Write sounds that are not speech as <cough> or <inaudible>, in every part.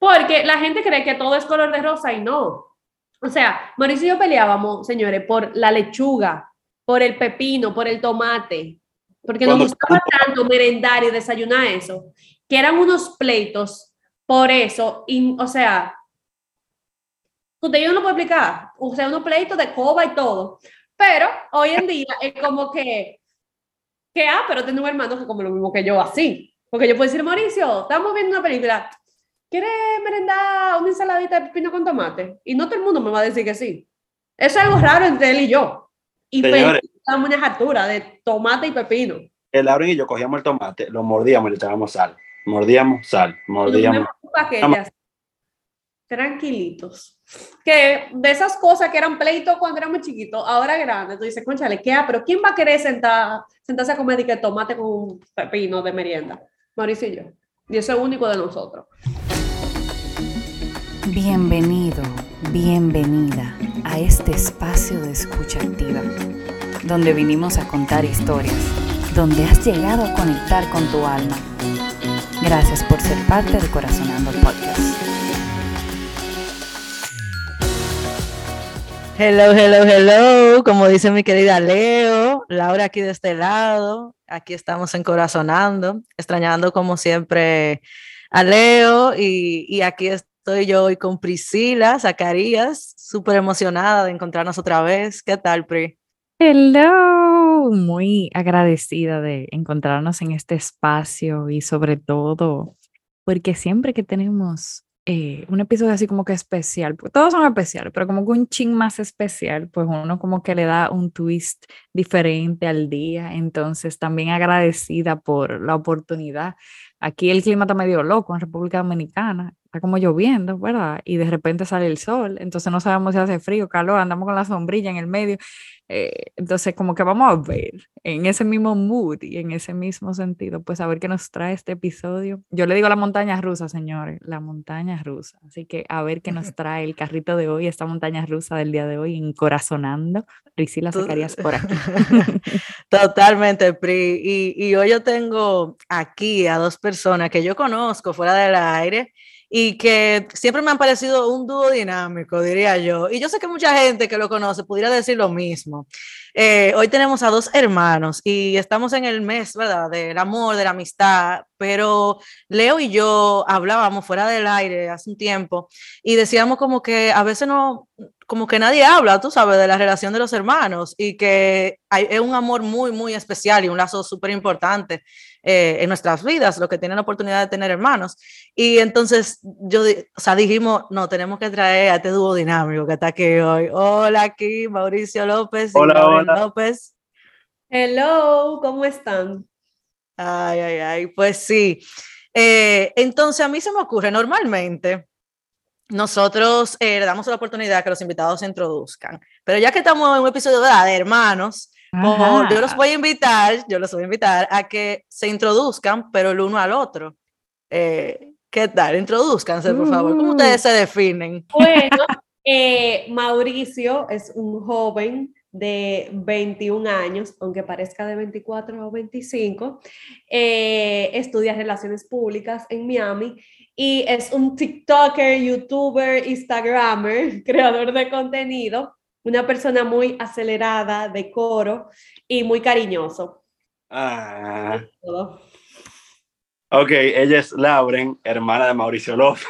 Porque la gente cree que todo es color de rosa y no. O sea, Mauricio y yo peleábamos, señores, por la lechuga, por el pepino, por el tomate, porque nos gustaba tanto merendar y desayunar eso, que eran unos pleitos por eso, y, o sea, usted yo no puedo explicar, o sea, unos pleitos de coba y todo, pero hoy en día es como que, que ah, pero tengo un hermano que como lo mismo que yo, así, porque yo puedo decir, Mauricio, estamos viendo una película, ¿quieres merendar una ensaladita de pepino con tomate? Y no todo el mundo me va a decir que sí. Eso es algo raro entre él y yo. Y Señores, una altura de tomate y pepino. El Lauren y yo cogíamos el tomate, lo mordíamos y le echábamos sal. Mordíamos sal, mordíamos. tranquilitos. Que de esas cosas que eran pleitos cuando éramos chiquitos, ahora grandes, tú dices, conchale, ¿qué? Pero ¿quién va a querer sentar, sentarse a comer y que tomate con un pepino de merienda? Mauricio y yo. Y eso es único de nosotros. Bienvenido, bienvenida a este espacio de escucha activa, donde vinimos a contar historias, donde has llegado a conectar con tu alma. Gracias por ser parte de Corazonando Podcast. Hello, hello, hello. Como dice mi querida Leo, Laura aquí de este lado. Aquí estamos en Corazonando, extrañando como siempre a Leo y, y aquí está Estoy yo hoy con Priscila Zacarías, súper emocionada de encontrarnos otra vez. ¿Qué tal, Pri? Hello, muy agradecida de encontrarnos en este espacio y sobre todo porque siempre que tenemos eh, un episodio así como que especial, pues todos son especiales, pero como que un ching más especial, pues uno como que le da un twist diferente al día. Entonces también agradecida por la oportunidad. Aquí el clima está medio loco en República Dominicana está como lloviendo, ¿verdad? Y de repente sale el sol, entonces no sabemos si hace frío, calor, andamos con la sombrilla en el medio. Eh, entonces, como que vamos a ver en ese mismo mood y en ese mismo sentido, pues a ver qué nos trae este episodio. Yo le digo la montaña rusa, señores, la montaña rusa. Así que a ver qué nos <laughs> trae el carrito de hoy, esta montaña rusa del día de hoy, encorazonando. Priscila sacarías por aquí. <laughs> Totalmente, Pri. Y, y hoy yo tengo aquí a dos personas que yo conozco fuera del aire y que siempre me han parecido un dúo dinámico, diría yo. Y yo sé que mucha gente que lo conoce pudiera decir lo mismo. Eh, hoy tenemos a dos hermanos y estamos en el mes, ¿verdad? Del amor, de la amistad, pero Leo y yo hablábamos fuera del aire hace un tiempo y decíamos como que a veces no, como que nadie habla, tú sabes, de la relación de los hermanos y que hay, es un amor muy, muy especial y un lazo súper importante eh, en nuestras vidas, los que tienen la oportunidad de tener hermanos. Y entonces yo, o sea, dijimos, no, tenemos que traer a este dúo dinámico que está aquí hoy. Hola, aquí Mauricio López. Hola, hola. López. Hello, ¿cómo están? Ay, ay, ay, pues sí. Eh, entonces a mí se me ocurre normalmente nosotros eh, le damos la oportunidad que los invitados se introduzcan. Pero ya que estamos en un episodio de, hermanos, yo los voy a invitar, yo los voy a invitar a que se introduzcan, pero el uno al otro. Eh, ¿Qué tal? Introduzcanse, por favor. ¿Cómo ustedes se definen? Bueno, eh, Mauricio es un joven de 21 años, aunque parezca de 24 o 25, estudia relaciones públicas en Miami y es un TikToker, YouTuber, Instagramer, <laughs> creador de contenido, una persona muy acelerada, de coro y muy cariñoso. Ah. Ok, ella es Lauren, hermana de Mauricio López.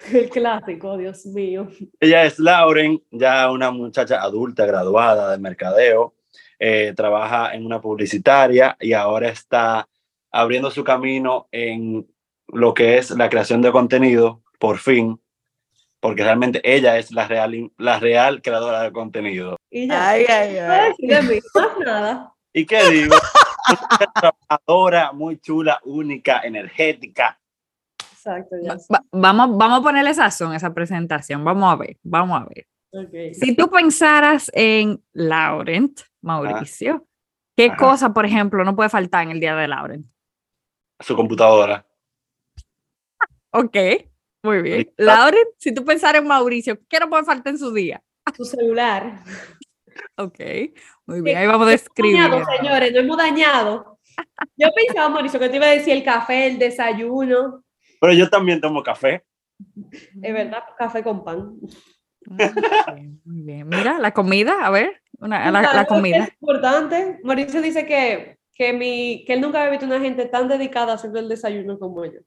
<laughs> El clásico, Dios mío. Ella es Lauren, ya una muchacha adulta, graduada de mercadeo, eh, trabaja en una publicitaria y ahora está abriendo su camino en lo que es la creación de contenido, por fin, porque realmente ella es la real, la real creadora de contenido. Y ya, ay, ay, ay. nada. ¿Y qué digo? trabajadora, muy chula, única, energética. Exacto, vamos, vamos a ponerle sazón a esa presentación. Vamos a ver, vamos a ver. Si tú pensaras en Laurent, Mauricio, ¿qué cosa, por ejemplo, no puede faltar en el día de Laurent? Su computadora. Ok, muy bien. Lauren, si tú pensaras en Mauricio, ¿qué no puede faltar en su día? Su celular. Ok, muy bien. Ahí vamos a describir. Dañado, señores, no hemos dañado. Yo pensaba, Mauricio, que te iba a decir el café, el desayuno. Pero yo también tomo café. Es verdad, café con pan. Ah, muy bien. Mira, la comida, a ver, una, la, la, comida. Es importante. Mauricio dice que, que, mi, que él nunca había visto una gente tan dedicada a hacer el desayuno como yo.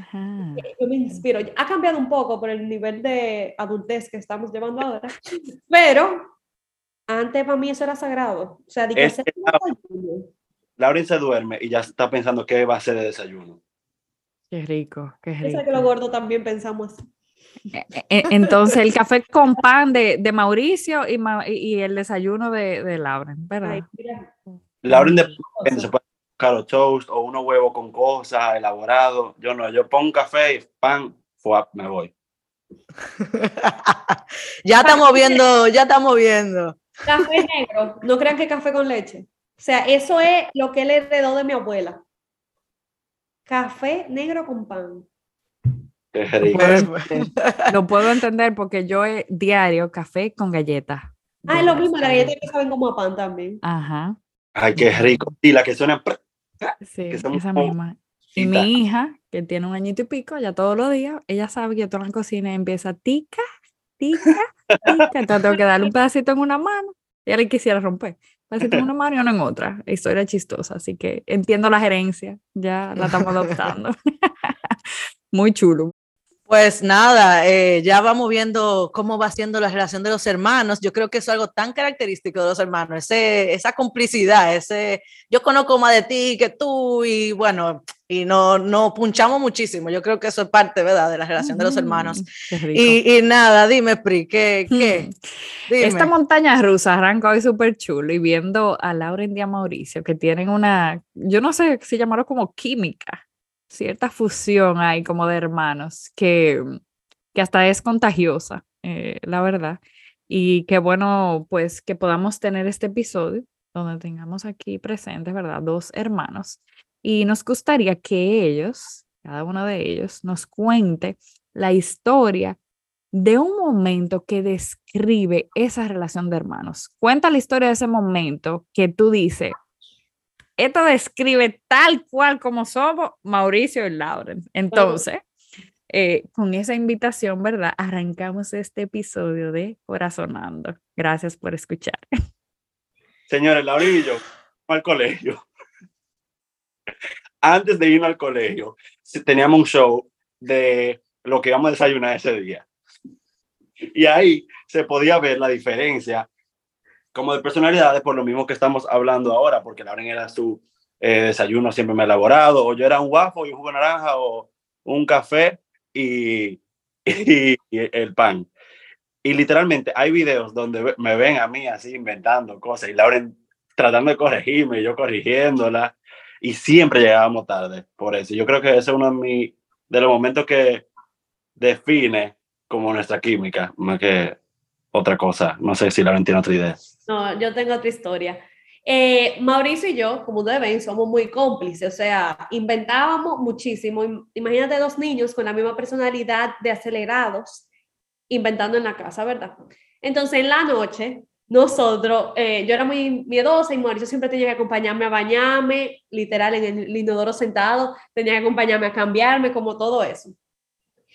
Ajá. Yo me inspiro. Ha cambiado un poco por el nivel de adultez que estamos llevando ahora, pero antes para mí eso era sagrado. O sea, de hacer Lauren se duerme y ya está pensando qué va a hacer de desayuno. Qué rico, qué rico. que los gordos también pensamos así. E, e, entonces, el café con pan de, de Mauricio y, y, el desayuno de, de Lauren, ¿verdad? Lauren de se puede buscar toast o unos huevos con cosas elaborados. Yo no, yo pongo café y pan, me voy. <laughs> ya estamos viendo, ya estamos viendo. Café negro, no crean que café con leche. O sea, eso es lo que él heredó de mi abuela. Café negro con pan. Lo puedo entender porque yo he diario café con galletas. Ah, es lo mismo, las galletas que saben como a pan también. Ajá. Ay, qué rico. Y la que suena. Sí, esa misma. Y mi hija, que tiene un añito y pico, ya todos los días, ella sabe que yo toda la cocina empieza tica, tica, tica. Entonces tengo que darle un pedacito en una mano. Y ahora quisiera romper. Un pedacito en una mano y uno en otra. Historia chistosa. Así que entiendo la gerencia. Ya la estamos adoptando. <laughs> Muy chulo. Pues nada, eh, ya vamos viendo cómo va siendo la relación de los hermanos. Yo creo que es algo tan característico de los hermanos, ese, esa complicidad, ese yo conozco más de ti que tú y bueno, y no, no punchamos muchísimo. Yo creo que eso es parte, ¿verdad?, de la relación de los hermanos. Y, y, nada, dime, Pri, ¿qué? qué? Hmm. Esta montaña rusa arranca hoy súper chulo y viendo a Lauren y a Mauricio que tienen una, yo no sé si llamarlo como química cierta fusión ahí como de hermanos que, que hasta es contagiosa, eh, la verdad. Y qué bueno, pues, que podamos tener este episodio donde tengamos aquí presentes, ¿verdad? Dos hermanos. Y nos gustaría que ellos, cada uno de ellos, nos cuente la historia de un momento que describe esa relación de hermanos. Cuenta la historia de ese momento que tú dices, esto describe tal cual como somos Mauricio y Lauren. Entonces, eh, con esa invitación, ¿verdad? Arrancamos este episodio de Corazonando. Gracias por escuchar. Señores, Lauren y yo al colegio. Antes de irnos al colegio, teníamos un show de lo que íbamos a desayunar ese día. Y ahí se podía ver la diferencia como de personalidades, por lo mismo que estamos hablando ahora, porque Lauren era su eh, desayuno siempre me elaborado, o yo era un waffle y un jugo de naranja, o un café y, <laughs> y, el pan. Y literalmente hay videos donde me ven a mí así inventando cosas y Lauren tratando de corregirme y yo corrigiéndola. Y siempre llegábamos tarde por eso. Yo creo que ese es uno de, mi, de los momentos que define como nuestra química, más que otra cosa. No sé si Lauren tiene otra idea. No, yo tengo otra historia. Eh, Mauricio y yo, como ustedes ven, somos muy cómplices, o sea, inventábamos muchísimo. Imagínate dos niños con la misma personalidad de acelerados, inventando en la casa, ¿verdad? Entonces, en la noche, nosotros, eh, yo era muy miedosa y Mauricio siempre tenía que acompañarme a bañarme, literal, en el inodoro sentado, tenía que acompañarme a cambiarme, como todo eso.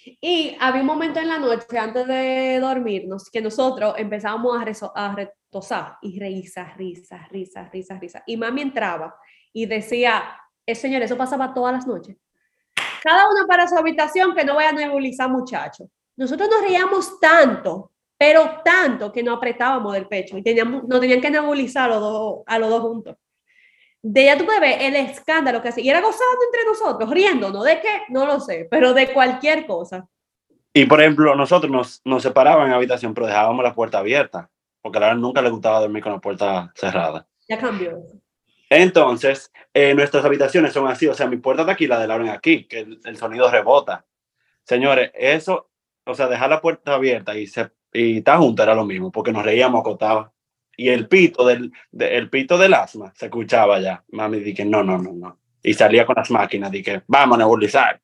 Y había un momento en la noche antes de dormirnos que nosotros empezábamos a, a retosar y risa, risa, risa, risa, risa. Y mami entraba y decía, eh, señor, eso pasaba todas las noches. Cada uno para su habitación que no vaya a nebulizar muchachos. Nosotros nos reíamos tanto, pero tanto que nos apretábamos del pecho y teníamos, no tenían que nebulizar a los dos, a los dos juntos de ella tú puedes ver el escándalo que hacía. Y era gozando entre nosotros, riendo, ¿De qué? No lo sé, pero de cualquier cosa. Y por ejemplo, nosotros nos, nos separaban en habitación, pero dejábamos la puerta abierta, porque a la nunca le gustaba dormir con la puerta cerrada. Ya cambió. Entonces, eh, nuestras habitaciones son así, o sea, mi puerta de aquí, la de Lauren aquí, que el, sonido rebota. Señores, eso, o sea, dejar la puerta abierta y, se, y estar juntos era lo mismo, porque nos reíamos acotados y el pito del, el pito del asma se escuchaba ya. Mami dije, no, no, no, no. Y salía con las máquinas, dije, vamos a nebulizar.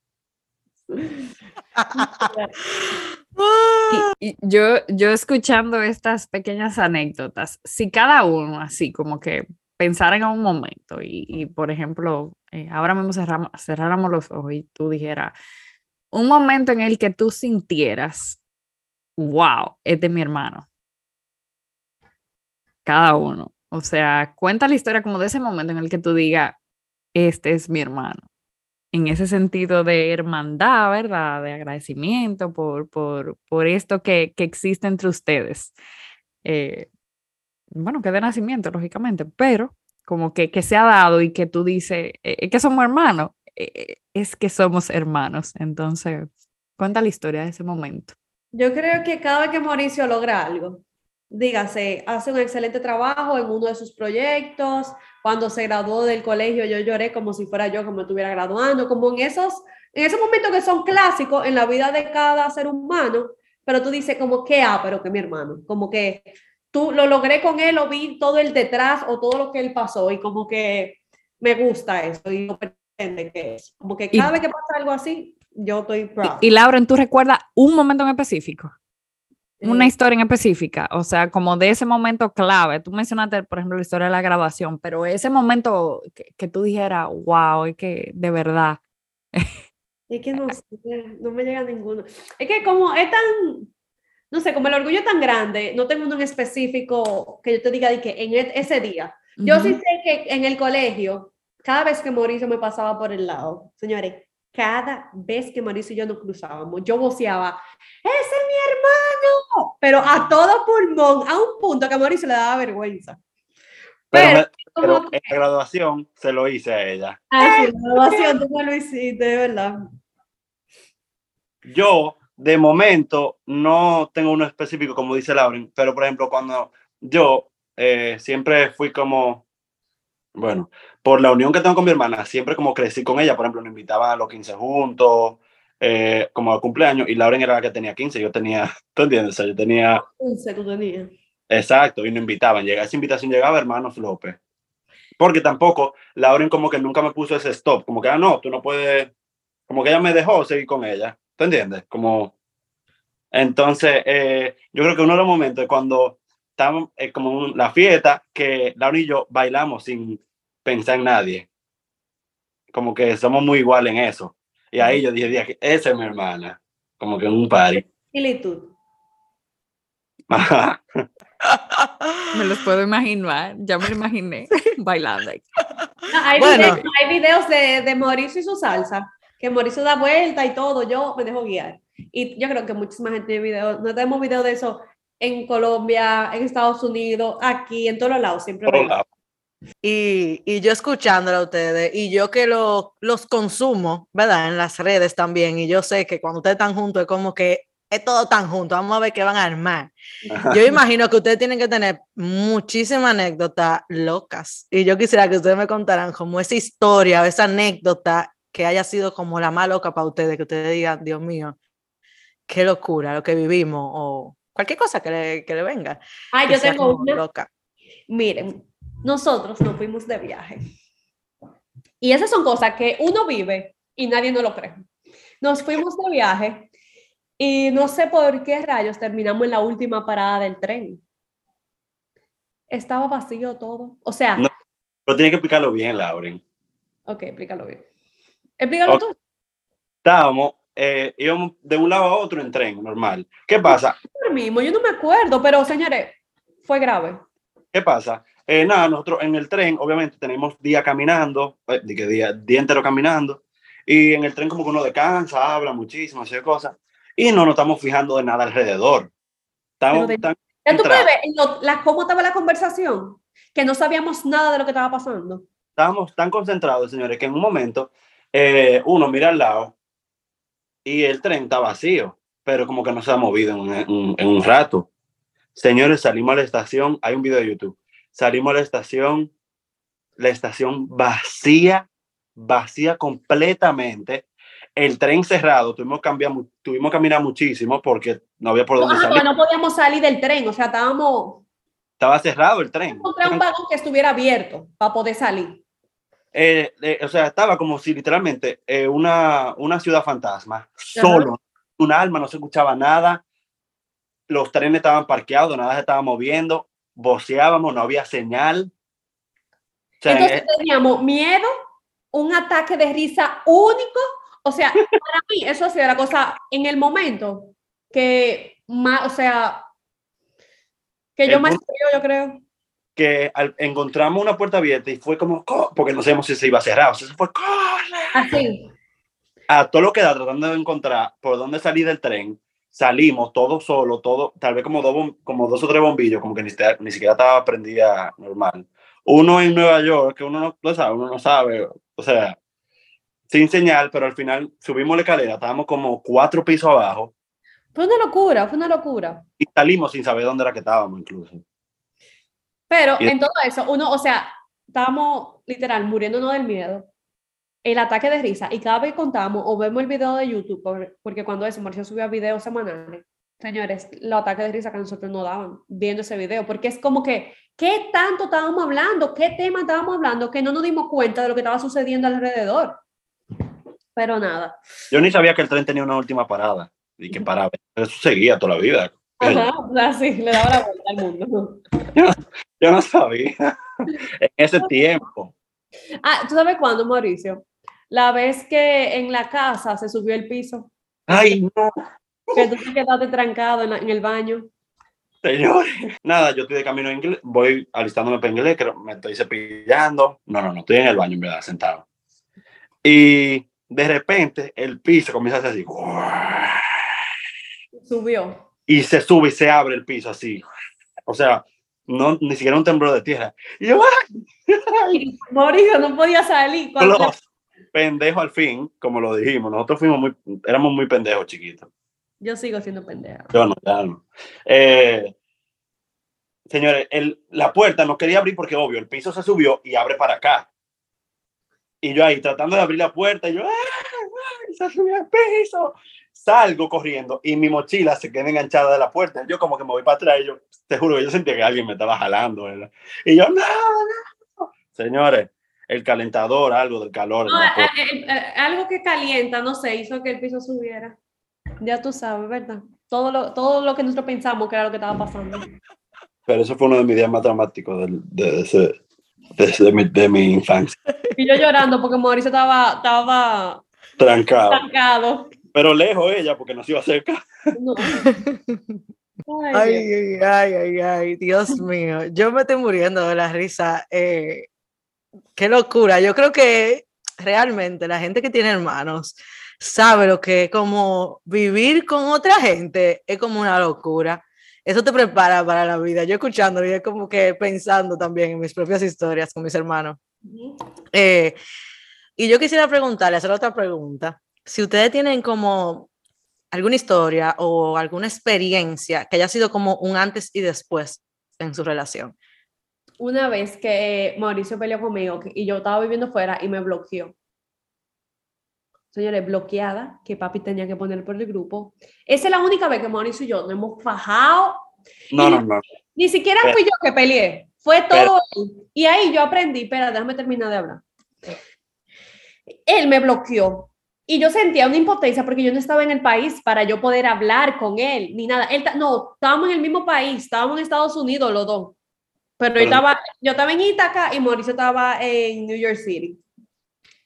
<laughs> y, yo, yo escuchando estas pequeñas anécdotas, si cada uno así como que pensara en un momento y, por ejemplo, eh, ahora mismo cerramos, cerráramos los ojos y tú dijeras, un momento en el que tú sintieras, wow, este es mi hermano. Cada uno. O sea, cuenta la historia como de ese momento en el que tú digas, este es mi hermano. En ese sentido de hermandad, ¿verdad? De agradecimiento por, por, por esto que, que, existe entre ustedes. Eh, bueno, que de nacimiento, lógicamente, pero como que, que se ha dado y que tú dices, eh, que somos hermanos, eh, es que somos hermanos. Entonces, cuenta la historia de ese momento. Yo creo que cada vez que Mauricio logra algo, dígase, hace un excelente trabajo en uno de sus proyectos, cuando se graduó del colegio yo lloré como si fuera yo como estuviera graduando, como en esos, en esos momentos que son clásicos en la vida de cada ser humano, pero tú dices como que, ah, pero que mi hermano, como que tú lo logré con él, o vi todo el detrás o todo lo que él pasó y como que me gusta eso y no pretende que es. Como que cada vez que pasa algo así, yo estoy proud. Y, y Lauren, ¿tú recuerdas un momento en específico? Una historia en específica, o sea, como de ese momento clave. Tú mencionaste, por ejemplo, la historia de la graduación, pero ese momento que, que tú dijeras, wow, es que de verdad. Es que no, <laughs> no me llega ninguno. Es que como es tan, no sé, como el orgullo es tan grande, no tengo uno en específico que yo te diga de que en e, ese día. Yo sí sé que en el colegio, cada vez que Mauricio me pasaba por el lado, señores, cada vez que Mauricio y yo nos cruzábamos, yo voceaba, ¡Ese es mi hermano! Pero a todo pulmón, a un punto que a Mauricio le daba vergüenza. Pero, pero, pero en la graduación se lo hice a ella. Ah, sí, en la graduación tú me lo hiciste, de verdad. Yo, de momento, no tengo uno específico, como dice Lauren, pero por ejemplo, cuando yo eh, siempre fui como, bueno, por la unión que tengo con mi hermana, siempre como crecí con ella, por ejemplo, nos invitaban a los 15 juntos, eh, como a cumpleaños, y Lauren era la que tenía 15, yo tenía, <laughs> ¿tú entiendes? O sea, yo tenía... 15 tú tenías. Exacto, y nos invitaban, llega, esa invitación llegaba hermanos López. Porque tampoco, Lauren como que nunca me puso ese stop, como que, ah, no, tú no puedes, como que ella me dejó seguir con ella, ¿tú entiendes? Como... Entonces, eh, yo creo que uno de los momentos es cuando estamos eh, como la fiesta, que Lauren y yo bailamos sin pensar en nadie. Como que somos muy iguales en eso. Y ahí yo dije, dije esa es mi hermana. Como que en un party. Similitud. <laughs> me los puedo imaginar, ya me lo imaginé bailando. No, hay, bueno. videos, hay, videos, de, de Mauricio y su salsa, que Mauricio da vuelta y todo, yo me dejo guiar. Y yo creo que muchísima gente tiene videos, no tenemos videos de eso en Colombia, en Estados Unidos, aquí, en todos lados, siempre. Todos lados. Y, y, yo escuchándolo a ustedes, y yo que lo, los consumo, ¿verdad? En las redes también, y yo sé que cuando ustedes están juntos es como que es todo tan junto, vamos a ver qué van a armar. Yo imagino que ustedes tienen que tener muchísimas anécdotas locas, y yo quisiera que ustedes me contaran como esa historia, esa anécdota que haya sido como la más loca para ustedes, que ustedes digan, Dios mío, qué locura lo que vivimos, o cualquier cosa que le, que le venga. Ah, yo tengo una. Loca. Miren, nosotros nos fuimos de viaje. Y esas son cosas que uno vive y nadie no lo cree. Nos fuimos de viaje y no sé por qué rayos terminamos en la última parada del tren. Estaba vacío todo. O sea... No, pero tiene que explicarlo bien, Lauren. Ok, explícalo bien. Explícalo okay. tú. Estábamos, eh, íbamos de un lado a otro en tren, normal. ¿Qué pasa? Mismo, yo no me acuerdo, pero señores, fue grave. ¿Qué pasa? Eh, nada, nosotros en el tren, obviamente, tenemos día caminando, eh, día, día entero caminando, y en el tren como que uno descansa, habla muchísimo, hace cosas, y no nos estamos fijando de nada alrededor. Estamos de, tan ¿Ya tú puedes ver la, cómo estaba la conversación? Que no sabíamos nada de lo que estaba pasando. Estábamos tan concentrados, señores, que en un momento eh, uno mira al lado y el tren está vacío, pero como que no se ha movido en un, en un rato. Señores, salimos a la estación, hay un video de YouTube Salimos a la estación, la estación vacía, vacía completamente. El tren cerrado, tuvimos que, cambiar, tuvimos que caminar muchísimo porque no había por dónde no, salir. No podíamos salir del tren, o sea, estábamos... Estaba cerrado el tren. Encontré un vagón que estuviera abierto para poder salir. Eh, eh, o sea, estaba como si literalmente eh, una, una ciudad fantasma, solo, un alma, no se escuchaba nada, los trenes estaban parqueados, nada se estaba moviendo, voceábamos, no había señal. O sea, Entonces teníamos miedo, un ataque de risa único o sea, <laughs> para mí eso ha sido la cosa en el momento que más, o sea, que yo El más punto- yo creo. Que al- encontramos una puerta abierta y fue como, "Co-", porque no sabemos si se iba a cerrar, o sea, se fue, corre. Así. A todo lo que da, tratando de encontrar por dónde salir del tren, salimos todos solos, todo, tal vez como dos, como dos o tres bombillos, como que ni, siquiera- ni siquiera estaba prendida normal. Uno en Nueva York, que uno no lo sabe, uno no sabe, o sea, sin señal, pero al final subimos la escalera, estábamos como cuatro pisos abajo Fue una locura, fue una locura. y salimos sin saber dónde era que estábamos incluso. Pero Y- en todo eso, uno, o sea, estábamos literal muriéndonos del miedo, el ataque de risa, y cada vez que contamos o vemos el video de YouTube, por- porque cuando eso, Marcia subía videos semanales, señores, los ataques de risa que nosotros nos daban viendo ese video, porque es como que, ¿qué tanto estábamos hablando? ¿Qué tema estábamos hablando? Que no nos dimos cuenta de lo que estaba sucediendo alrededor. Pero nada. Yo ni sabía que el tren tenía una última parada y que paraba. Eso seguía toda la vida. Ajá, así, le daba la vuelta al mundo. Yo no sabía. <laughs> en ese tiempo. Ah, ¿tú sabes cuándo, Mauricio? La vez que en la casa se subió el piso, Ay, no, que tú te quedaste trancado en, la- en el baño. señores. Nada, yo estoy de camino a inglés, voy alistándome para inglés, creo, me estoy cepillando. No, no, no, estoy en el baño, en verdad, sentado. Y de repente el piso comienza a hacer así. Subió. Y se sube y se abre el piso así. O sea, no, ni siquiera un temblor de tierra. Y yo, ¡ay! Mauricio no podía salir. Cuando Los pendejos al fin, como lo dijimos, nosotros fuimos muy, éramos muy pendejos chiquitos. Yo sigo siendo pendeja. Yo no, ya no. Eh, señores, el, la puerta no quería abrir porque, obvio, el piso se subió y abre para acá. Y yo ahí tratando de abrir la puerta, y yo, ¡ay, ay, se subió el piso! Salgo corriendo y mi mochila se queda enganchada de la puerta. Yo como que me voy para atrás y yo, te juro que yo sentía que alguien me estaba jalando, ¿verdad? Y yo, no, no. Señores, el calentador, algo del calor. No, eh, eh, eh, algo que calienta, no sé, hizo que el piso subiera. Ya tú sabes, ¿verdad? Todo lo, todo lo que nosotros pensamos que era lo que estaba pasando. Pero eso fue uno de mis días más dramáticos de, de, ese- de mi, de mi infancia. Y yo llorando porque Mauricio estaba, estaba Trancado. trancado. Pero lejos ella, porque nos iba a acercar. No. <laughs> Ay, ay, ay, ay, ay, Dios mío, yo me estoy muriendo de la risa. eh, qué locura. Yo creo que realmente la gente que tiene hermanos sabe lo que es como vivir con otra gente, es como una locura. Eso te prepara para la vida. Yo escuchándolo y es como que pensando también en mis propias historias con mis hermanos. Eh, y yo quisiera preguntarle, hacer otra pregunta. Si ustedes tienen como alguna historia o alguna experiencia que haya sido como un antes y después en su relación. Una vez que Mauricio peleó conmigo y yo estaba viviendo fuera y me bloqueó. Señores, bloqueada, que papi tenía que poner por el grupo. Esa es la única vez que Mauricio y yo nos hemos fajado. No, no, no. Ni siquiera fui yo que peleé, fue todo él. Y ahí yo aprendí, espera, déjame terminar de hablar. Él me bloqueó y yo sentía una impotencia porque yo no estaba en el país para yo poder hablar con él, ni nada. Él, no, estábamos en el mismo país, estábamos en Estados Unidos los dos. Pero yo estaba, yo estaba en Ítaca y Mauricio estaba en New York City.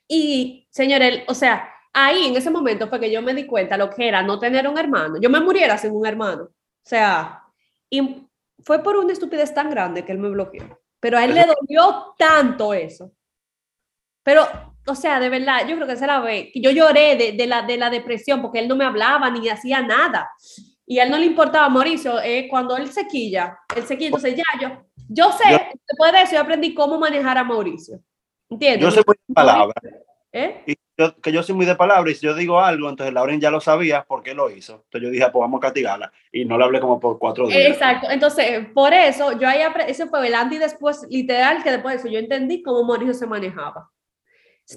Y, señor, él, o sea, ahí en ese momento fue que yo me di cuenta lo que era no tener un hermano. Yo me muriera sin un hermano. O sea, y fue por una estupidez tan grande que él me bloqueó. Pero a él le dolió tanto eso. Pero, o sea, de verdad, yo creo que esa la que yo lloré de, de la, de la depresión porque él no me hablaba ni hacía nada. Y a él no le importaba, Mauricio, eh, cuando él se quilla, él se quilla, entonces ya yo, yo sé, Yo- después de eso yo aprendí cómo manejar a Mauricio. ¿Entiendes? Yo soy muy de palabra. ¿Eh? Y yo, que yo soy muy de palabra. Y si yo digo algo, entonces Lauren ya lo sabía porque lo hizo. Entonces yo dije, ah, pues vamos a castigarla. Y no le hablé como por cuatro días. Exacto, entonces por eso yo ahí, ese fue el antes y después, literal, que después de eso yo entendí cómo Mauricio se manejaba.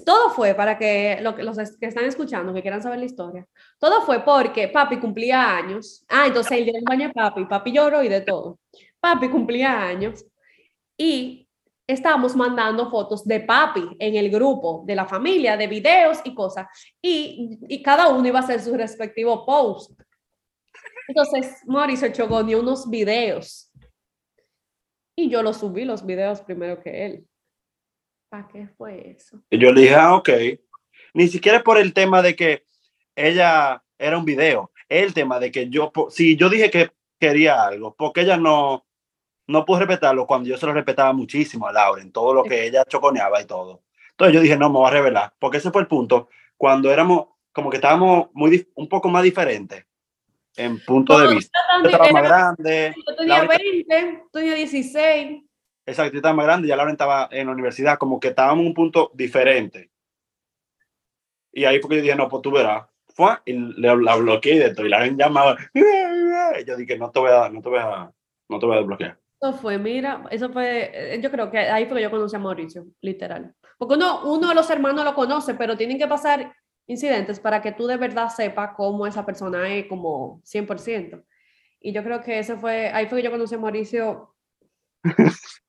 Todo fue para que lo los que están escuchando, que quieran saber la historia, todo fue porque papi cumplía años. Ah, entonces el día del baño de papi, papi lloró y de todo. Papi cumplía años y estábamos mandando fotos de papi en el grupo de la familia, de videos y cosas. Y, y cada uno iba a hacer su respectivo post. Entonces, Mauricio chogoneó unos videos. Y yo los subí los videos primero que él. ¿Para qué fue eso? Y yo le dije, ah, ok. Ni siquiera por el tema de que ella era un video, el tema de que yo, si yo dije que quería algo, porque ella no, no pudo respetarlo cuando yo se lo respetaba muchísimo a Laura en todo lo que ella choconeaba y todo. Entonces yo dije, no, me voy a revelar, porque ese fue el punto, cuando éramos, como que estábamos muy, un poco más diferentes en punto de vista. Yo estaba más grande. Yo tenía 20, tú tenía 16. Exacto, yo estaba más grande, ya Laura estaba en la universidad, como que estábamos en un punto diferente. Y ahí porque yo dije, no, pues tú verás. Fue, y le, la bloqueé y de todo. Y la llamaba. Y yo dije, no te voy a, no te voy a, no te voy a desbloquear. Eso fue, mira, eso fue, eh, yo creo que ahí fue que yo conocí a Mauricio, literal. Porque uno, uno de los hermanos lo conoce, pero tienen que pasar incidentes para que tú de verdad sepas cómo esa persona es como 100%. Y yo creo que ese fue, ahí fue que yo conocí a Mauricio. <laughs>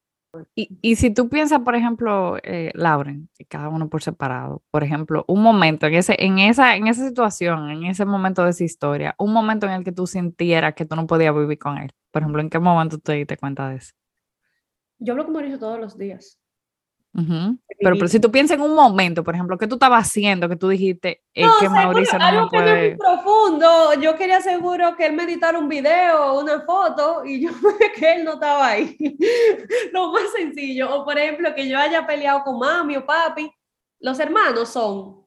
Y, y si tú piensas, por ejemplo, eh, Lauren, cada uno por separado, por ejemplo, un momento en, ese, en, esa, en esa situación, en ese momento de esa historia, un momento en el que tú sintieras que tú no podías vivir con él, por ejemplo, ¿en qué momento te diste cuenta de eso? Yo hablo con Mauricio todos los días. Ujú. Pero, pero si tú piensas en un momento, por ejemplo, ¿qué tú estabas haciendo que tú dijiste es No, que seguro, Mauricio no me algo que es puede... muy profundo. Yo quería seguro que él me editara un video, una foto, y yo <laughs> que él no estaba ahí. <laughs> Lo más sencillo. O por ejemplo, que yo haya peleado con mami o papi. Los hermanos son. O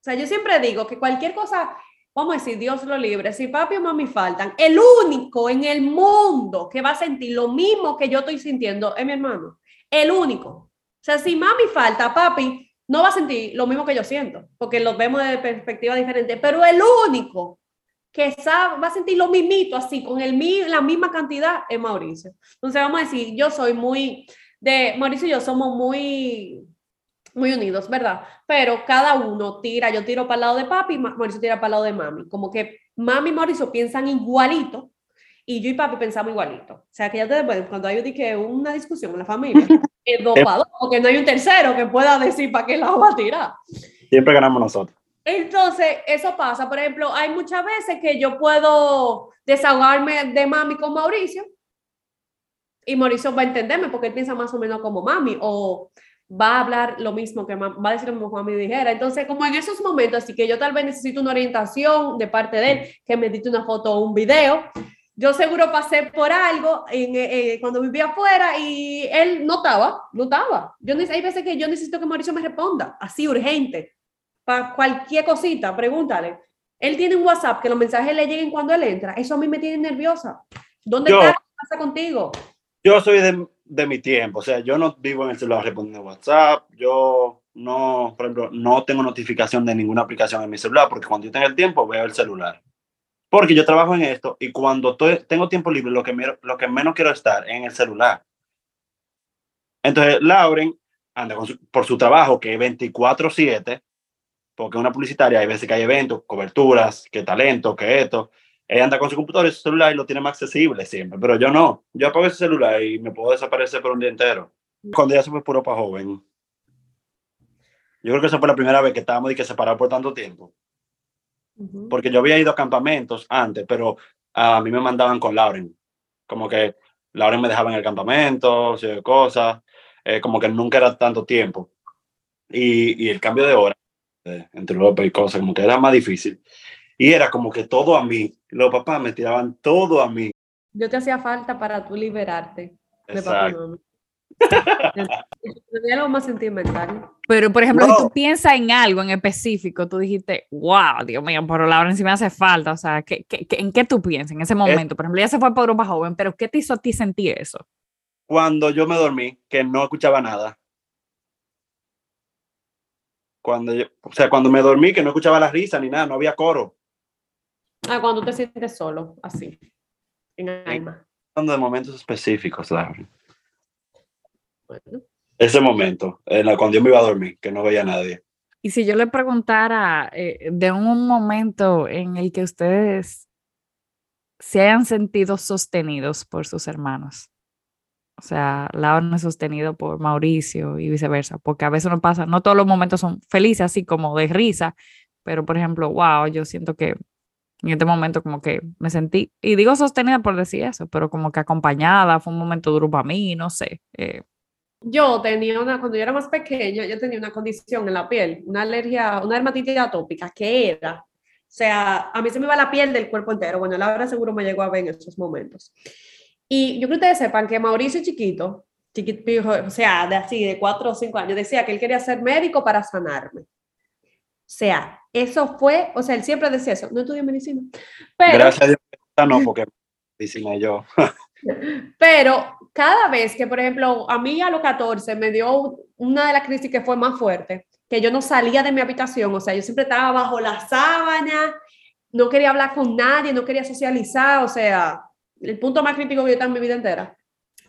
sea, yo siempre digo que cualquier cosa, vamos a decir, Dios lo libre, si papi o mami faltan, el único en el mundo que va a sentir lo mismo que yo estoy sintiendo es mi hermano. El único. O sea, si mami falta, papi no va a sentir lo mismo que yo siento, porque los vemos de perspectiva diferente, pero el único que sabe, va a sentir lo mismito, así, con el, la misma cantidad, es Mauricio. Entonces, vamos a decir, yo soy muy, de Mauricio y yo somos muy, muy unidos, ¿verdad? Pero cada uno tira, yo tiro para el lado de papi, Ma- Mauricio tira para el lado de mami. Como que mami y Mauricio piensan igualito y yo y papi pensamos igualito. O sea, que ya te pueden, cuando hay una discusión en la familia, <laughs> dos para dos, porque no hay un tercero que pueda decir para qué lado va a tirar. Siempre ganamos nosotros. Entonces, eso pasa. Por ejemplo, hay muchas veces que yo puedo desahogarme de mami con Mauricio y Mauricio va a entenderme porque él piensa más o menos como mami o va a hablar lo mismo que ma- va a decir lo mismo que mami dijera. Entonces, como en esos momentos, así que yo tal vez necesito una orientación de parte de él, que me edite una foto o un video. Yo seguro pasé por algo en, eh, eh, cuando vivía afuera y él no estaba, no estaba. Yo, hay veces que yo necesito que Mauricio me responda, así urgente para cualquier cosita, pregúntale. Él tiene un WhatsApp que los mensajes le lleguen cuando él entra. Eso a mí me tiene nerviosa. ¿Dónde Yo- está? ¿Qué pasa contigo? Yo soy de, de mi tiempo, o sea, yo no vivo en el celular respondiendo WhatsApp, yo no, por ejemplo, no tengo notificación de ninguna aplicación en mi celular, porque cuando yo tenga el tiempo veo el celular. Porque yo trabajo en esto y cuando estoy- tengo tiempo libre, lo que, menos quiero estar es en el celular. Entonces, Lauren anda su- por su trabajo, que es 24/7, porque es una publicitaria, hay veces que hay eventos, coberturas, que talento, que esto. Ella anda con su computadora y su celular y lo tiene más accesible siempre, pero yo no. Yo apago ese celular y me puedo desaparecer por un día entero. Cuando ella se fue puro para joven. Yo creo que esa fue la primera vez que estábamos de que separados por tanto tiempo. Porque yo había ido a campamentos antes, pero a mí me mandaban con Lauren. Como que Lauren me dejaba en el campamento, cosas. eh, como que nunca era tanto tiempo. Y, y el cambio de hora eh, entre Europa y cosas, como que era más difícil. Y era como que todo a mí. Los papás me tiraban todo a mí. Yo te hacía falta para tú liberarte de papi algo más sentimental. Pero, por ejemplo, si tú piensas en algo en específico, tú dijiste, wow, Dios mío, pero Laura me hace falta. O sea, ¿qué, qué- qué- en qué tú piensas en ese momento? Por ejemplo, ya se fue para Europa joven, pero ¿qué te hizo a ti sentir eso? Cuando yo me dormí, que no escuchaba nada. Cuando yo, o sea, cuando me dormí, que no escuchaba la risa ni nada, no había coro. Ah, cuando te sientes solo, así, en alma. Hablando de momentos específicos, Lauren. Bueno. Ese momento, en la, cuando yo me iba a dormir, que no veía a nadie. Y si yo le preguntara eh, de un momento en el que ustedes se hayan sentido sostenidos por sus hermanos. O sea, Laura es sostenido por Mauricio y viceversa, porque a veces no pasa, no todos los momentos son felices, así como de risa, pero por ejemplo, wow, yo siento que en este momento como que me sentí, y digo sostenida por decir eso, pero como que acompañada, fue un momento duro para mí, no sé. eh, yo tenía una, cuando yo era más pequeña, yo tenía una condición en la piel, una alergia, una dermatitis atópica, que era, o sea, a mí se me iba la piel del cuerpo entero. Bueno, Laura seguro me llegó a ver en esos momentos. Y yo creo que ustedes sepan que Mauricio chiquito, chiquito, o sea, de así, de cuatro o cinco años, decía que él quería ser médico para sanarme. O sea, eso fue, o sea, él siempre decía eso, no estudié medicina. Pero, Gracias a Dios, no, porque <laughs> medicina yo. <laughs> pero cada vez que, por ejemplo, a mí a los 14 me dio una de las crisis que fue más fuerte, que yo no salía de mi habitación, o sea, yo siempre estaba bajo la sábana, no quería hablar con nadie, no quería socializar, o sea, el punto más crítico que yo estaba en mi vida entera.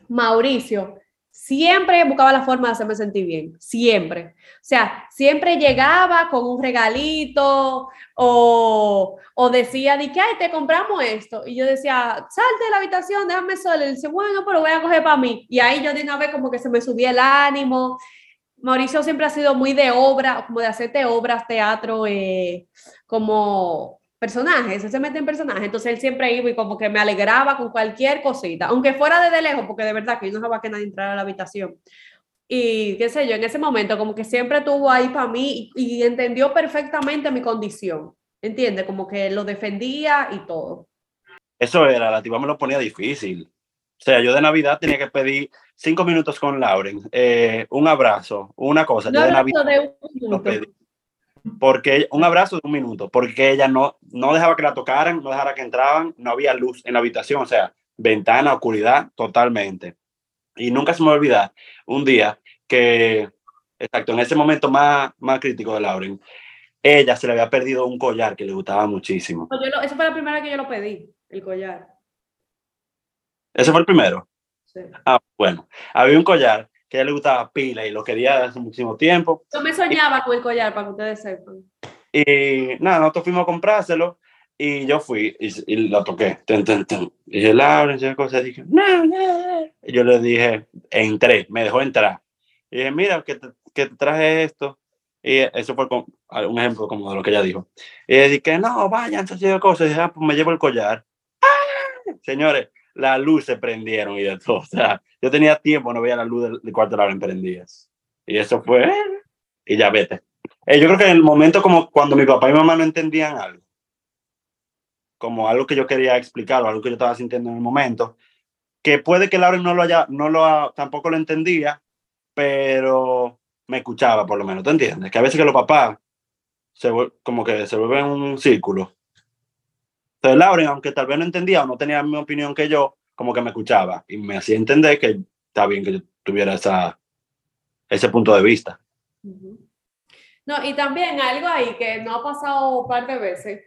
Mauricio siempre buscaba la forma de hacerme sentir bien, siempre. O sea, siempre llegaba con un regalito o, o decía, di que, te compramos esto. Y yo decía, salte de la habitación, déjame sola. Y dice, bueno, pero voy a coger para mí. Y ahí yo de una vez como que se me subía el ánimo. Mauricio siempre ha sido muy de obra, como de hacerte obras, teatro, eh, como personajes, él se mete en personajes, entonces él siempre iba y como que me alegraba con cualquier cosita, aunque fuera desde lejos, porque de verdad que yo no sabía que nadie entrara a la habitación. Y qué sé yo, en ese momento como que siempre estuvo ahí para mí y, entendió perfectamente mi condición, ¿entiende? Como que lo defendía y todo. Eso era, la tipa me lo ponía difícil. O sea, yo de Navidad tenía que pedir cinco minutos con Lauren, eh, un abrazo, una cosa. yo de Navidad de un porque un abrazo de un minuto, porque ella no, no dejaba que la tocaran, no dejara que entraban, no había luz en la habitación, o sea, ventana, oscuridad, totalmente. Y nunca se me olvida un día que, exacto, en ese momento más, más crítico de Lauren, ella se le había perdido un collar que le gustaba muchísimo. Yo eso fue la primera que yo lo pedí, el collar. ¿Ese fue el primero? Sí. Ah, bueno, había un collar que a ella le gustaba pila y lo quería hace muchísimo tiempo. Yo me soñaba con el collar, para que ustedes sepan. Y nada, nosotros fuimos a comprárselo y yo fui y, lo toqué. Ten, ten, ten. Y dije, Laura, y cosas. Dije, no, no. Y yo le dije, entré, me dejó entrar. Y dije, mira, que te, que te traje esto. Y eso fue un ejemplo como de lo que ella dijo. Y dije, no, vayan, se cosas. Y dije, ah, pues me llevo el collar. ¡Ah! Señores, las luces prendieron y de todo. O sea, yo tenía tiempo, no veía la luz del, cuarto de la prendidas. Y eso fue, y ya vete. Eh, yo creo que en el momento como cuando mi papá y mamá no entendían algo, como algo que yo quería explicar o algo que yo estaba sintiendo en el momento, que puede que Lauren no lo haya, no lo, tampoco lo entendía, pero me escuchaba por lo menos, ¿te entiendes? Que a veces que los papás se, como que se vuelven un círculo entonces Lauren, aunque tal vez no entendía o no tenía la misma opinión que yo, como que me escuchaba y me hacía entender que está bien que yo tuviera esa, ese punto de vista. No, y también algo ahí que no ha pasado un par de veces.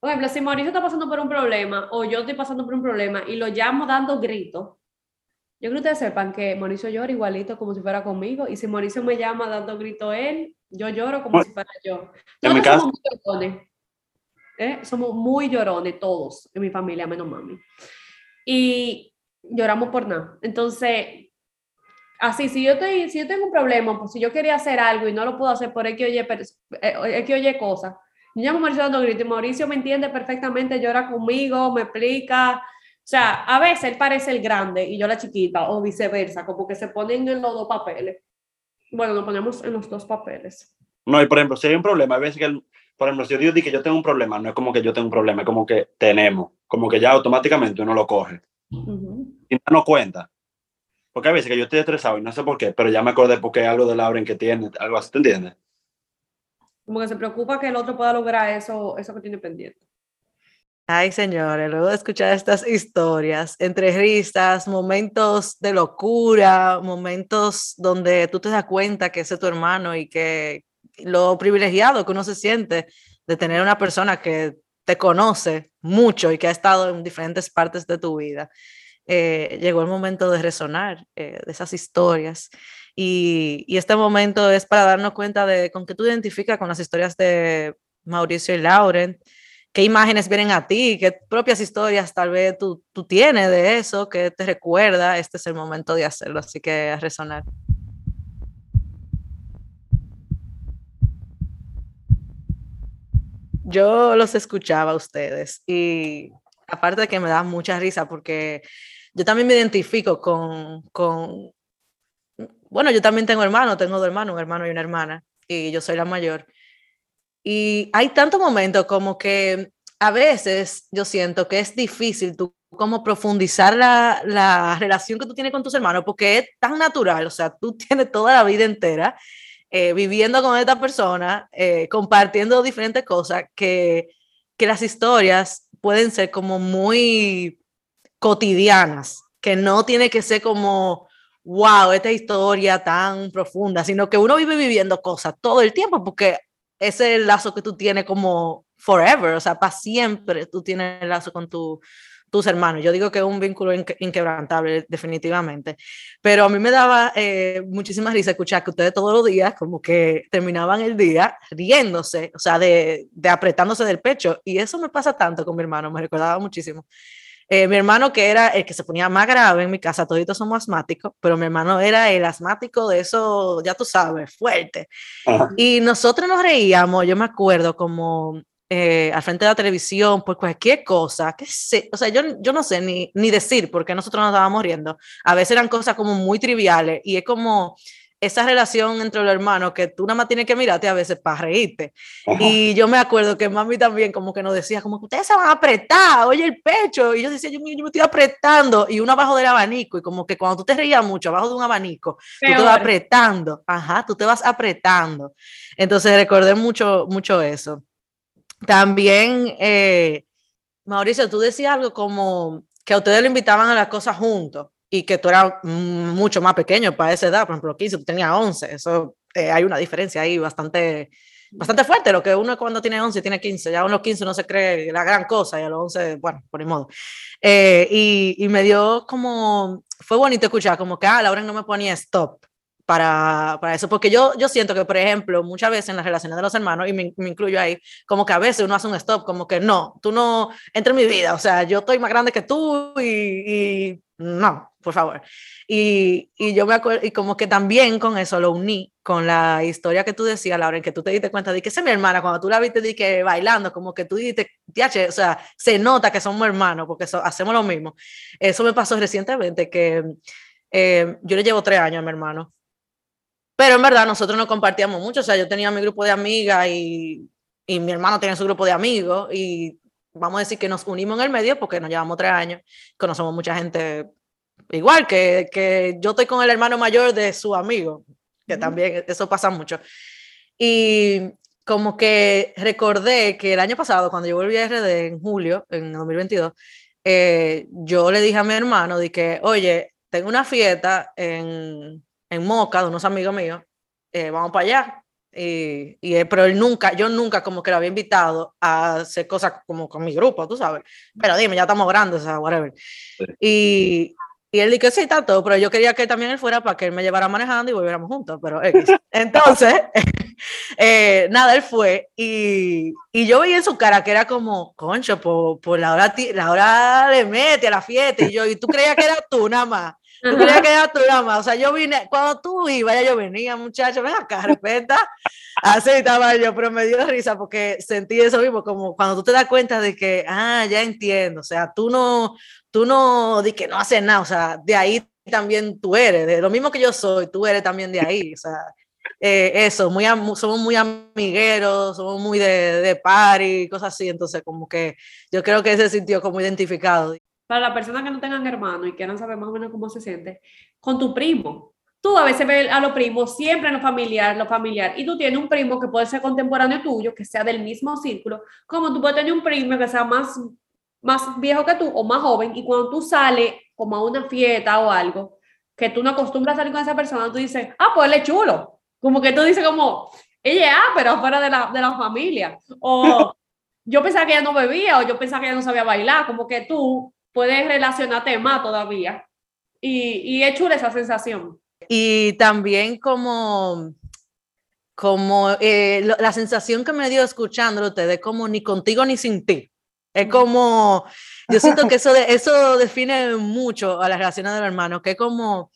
Por ejemplo, si Mauricio está pasando por un problema o yo estoy pasando por un problema y lo llamo dando gritos, yo creo que ustedes sepan que Mauricio llora igualito como si fuera conmigo y si Mauricio me llama dando grito él, yo lloro como si fuera yo. en mi caso, ¿eh? Somos muy llorones todos en mi familia, menos mami. Y lloramos por nada. Entonces, así, si yo, estoy, si yo tengo un problema, pues si yo quería hacer algo y no lo puedo hacer por X oye, eh, que oye cosas, yo llamo Mauricio dando grito y Mauricio me entiende perfectamente, llora conmigo, me explica. O sea, a veces él parece el grande y yo la chiquita, o viceversa, como que se ponen en los dos papeles. Bueno, nos ponemos en los dos papeles. No, y por ejemplo, si hay un problema, a veces que por ejemplo, si yo digo que yo tengo un problema, no es como que yo tengo un problema, es como que tenemos, como que ya automáticamente uno lo coge. Y no cuenta. Porque a veces que yo estoy estresado y no sé por qué, pero ya me acordé porque algo de Lauren que tiene, algo así, ¿te entiendes? Como que se preocupa que el otro pueda lograr eso, eso que tiene pendiente. Ay, señores, luego de escuchar estas historias, entre risas, momentos de locura, momentos donde tú te das cuenta que ese es tu hermano y que, lo privilegiado que uno se siente de tener una persona que te conoce mucho y que ha estado en diferentes partes de tu vida. Eh, llegó el momento de resonar eh, de esas historias. Y, y, este momento es para darnos cuenta de con qué tú identificas con las historias de Mauricio y Lauren, qué imágenes vienen a ti, qué propias historias tal vez tú, tú tienes de eso, que te recuerda. Este es el momento de hacerlo, así que a resonar. Yo los escuchaba a ustedes y aparte de que me da mucha risa porque yo también me identifico con, con bueno, yo también tengo hermanos, tengo dos hermanos, un hermano y una hermana, y yo soy la mayor. Y hay tantos momentos como que a veces yo siento que es difícil tú como profundizar la, la, relación que tú tienes con tus hermanos, porque es tan natural, o sea, tú tienes toda la vida entera eh, viviendo con esta persona, eh, compartiendo diferentes cosas, que, que las historias pueden ser como muy cotidianas, que no tiene que ser como, wow, esta historia tan profunda, sino que uno vive viviendo cosas todo el tiempo, porque ese es el lazo que tú tienes como forever, o sea, para siempre tú tienes el lazo con tu, tus hermanos. Yo digo que es un vínculo inquebrantable, definitivamente. Pero a mí me daba eh, muchísima risa escuchar que ustedes todos los días como que terminaban el día riéndose, o sea, de, de apretándose del pecho. Y eso me pasa tanto con mi hermano, me recordaba muchísimo. Eh, mi hermano, que era el que se ponía más grave en mi casa, todos somos asmáticos, pero mi hermano era el asmático de eso, ya tú sabes, fuerte. Y nosotros nos reíamos, yo me acuerdo, como eh, al frente de la televisión por cualquier cosa, que sé, o sea, yo, yo no sé ni, ni decir por qué nosotros nos estábamos riendo. A veces eran cosas como muy triviales y es como esa relación entre los hermanos que tú nada más tienes que mirarte a veces para reírte. Y yo me acuerdo que mami también como que nos decía, como que ustedes se van a apretar, oye el pecho. Y yo decía, yo, yo me estoy apretando. Y uno abajo del abanico. Y como que cuando tú te reías mucho abajo de un abanico, tú te vas apretando. Ajá, tú te vas apretando. Entonces recordé mucho, mucho eso. También, eh, Mauricio, tú decías algo como que a ustedes lo invitaban a las cosas juntos y que tú eras mucho más pequeño para esa edad, por ejemplo, 15, tú tenías 11, eso eh, hay una diferencia ahí bastante, bastante fuerte, lo que uno cuando tiene 11 tiene 15, ya a los 15 no se cree la gran cosa y a los 11, bueno, por el modo. Eh, y, y, me dio como, fue bonito escuchar como que, ah, Laura no me ponía stop, para, para, eso, porque yo, yo siento que, por ejemplo, muchas veces en las relaciones de los hermanos, y me, me, incluyo ahí, como que a veces uno hace un stop, como que no, tú no entres en mi vida, o sea, yo estoy más grande que tú y, y no, por favor. Y, y, yo me acuerdo, y como que también con eso lo uní con la historia que tú decías, Laura, en que tú te diste cuenta de que esa es mi hermana, cuando tú la viste de que bailando, como que tú dijiste, o sea, se nota que somos hermanos, porque so, hacemos lo mismo. Eso me pasó recientemente, que eh, yo le llevo tres años a mi hermano pero en verdad nosotros no compartíamos mucho, o sea, yo tenía mi grupo de amigas y, y mi hermano tenía su grupo de amigos y vamos a decir que nos unimos en el medio porque nos llevamos tres años, conocemos mucha gente igual, que, que yo estoy con el hermano mayor de su amigo, que también eso pasa mucho. Y como que recordé que el año pasado, cuando yo volví a RD en julio, en 2022, eh, yo le dije a mi hermano, de que, oye, tengo una fiesta en, en Moca, de unos amigos míos, eh, vamos para allá. Y, y, eh, pero él nunca, yo nunca como que lo había invitado a hacer cosas como con mi grupo, tú sabes. Pero dime, ya estamos grandes, o sea, whatever. Y, y él dijo, sí, está todo, pero yo quería que también él fuera para que él me llevara manejando y volviéramos juntos, pero <laughs> Entonces, <laughs> eh, nada, él fue y, y, yo vi en su cara que era como, concho, por, por la, hora, la hora le mete a la fiesta y yo, y tú creías que era tú nada más. Tú querías quedar tu O sea, yo vine, cuando tú ibas, yo venía, muchacho, ven acá, respeta. Así estaba yo, pero me dio risa porque sentí eso mismo, como cuando tú te das cuenta de que, ah, ya entiendo. O sea, tú no, tú no, de que no haces nada. O sea, de ahí también tú eres. De lo mismo que yo soy, tú eres también de ahí. O sea, eh, eso, muy, somos muy amigueros, somos muy de, de party, cosas así. Entonces, como que yo creo que ese sintió como identificado para las personas que no tengan hermanos y quieran saber más o menos cómo se siente, con tu primo. Tú a veces ves a los primos siempre en lo familiar, lo familiar, y tú tienes un primo que puede ser contemporáneo tuyo, que sea del mismo círculo, como tú puedes tener un primo que sea más, más viejo que tú o más joven, y cuando tú sales como a una fiesta o algo, que tú no acostumbras a salir con esa persona, tú dices, ah, pues él es chulo. Como que tú dices como, ella, ah, pero fuera de la, de la familia. O <laughs> yo pensaba que ella no bebía, o yo pensaba que ella no sabía bailar, como que tú puedes relacionarte más todavía. Y, y es chula esa sensación. Y también como, como eh, la sensación que me dio escuchándolo de como ni contigo ni sin ti. Es como, yo siento que eso, de, eso define mucho a las relaciones de los hermanos, que es como,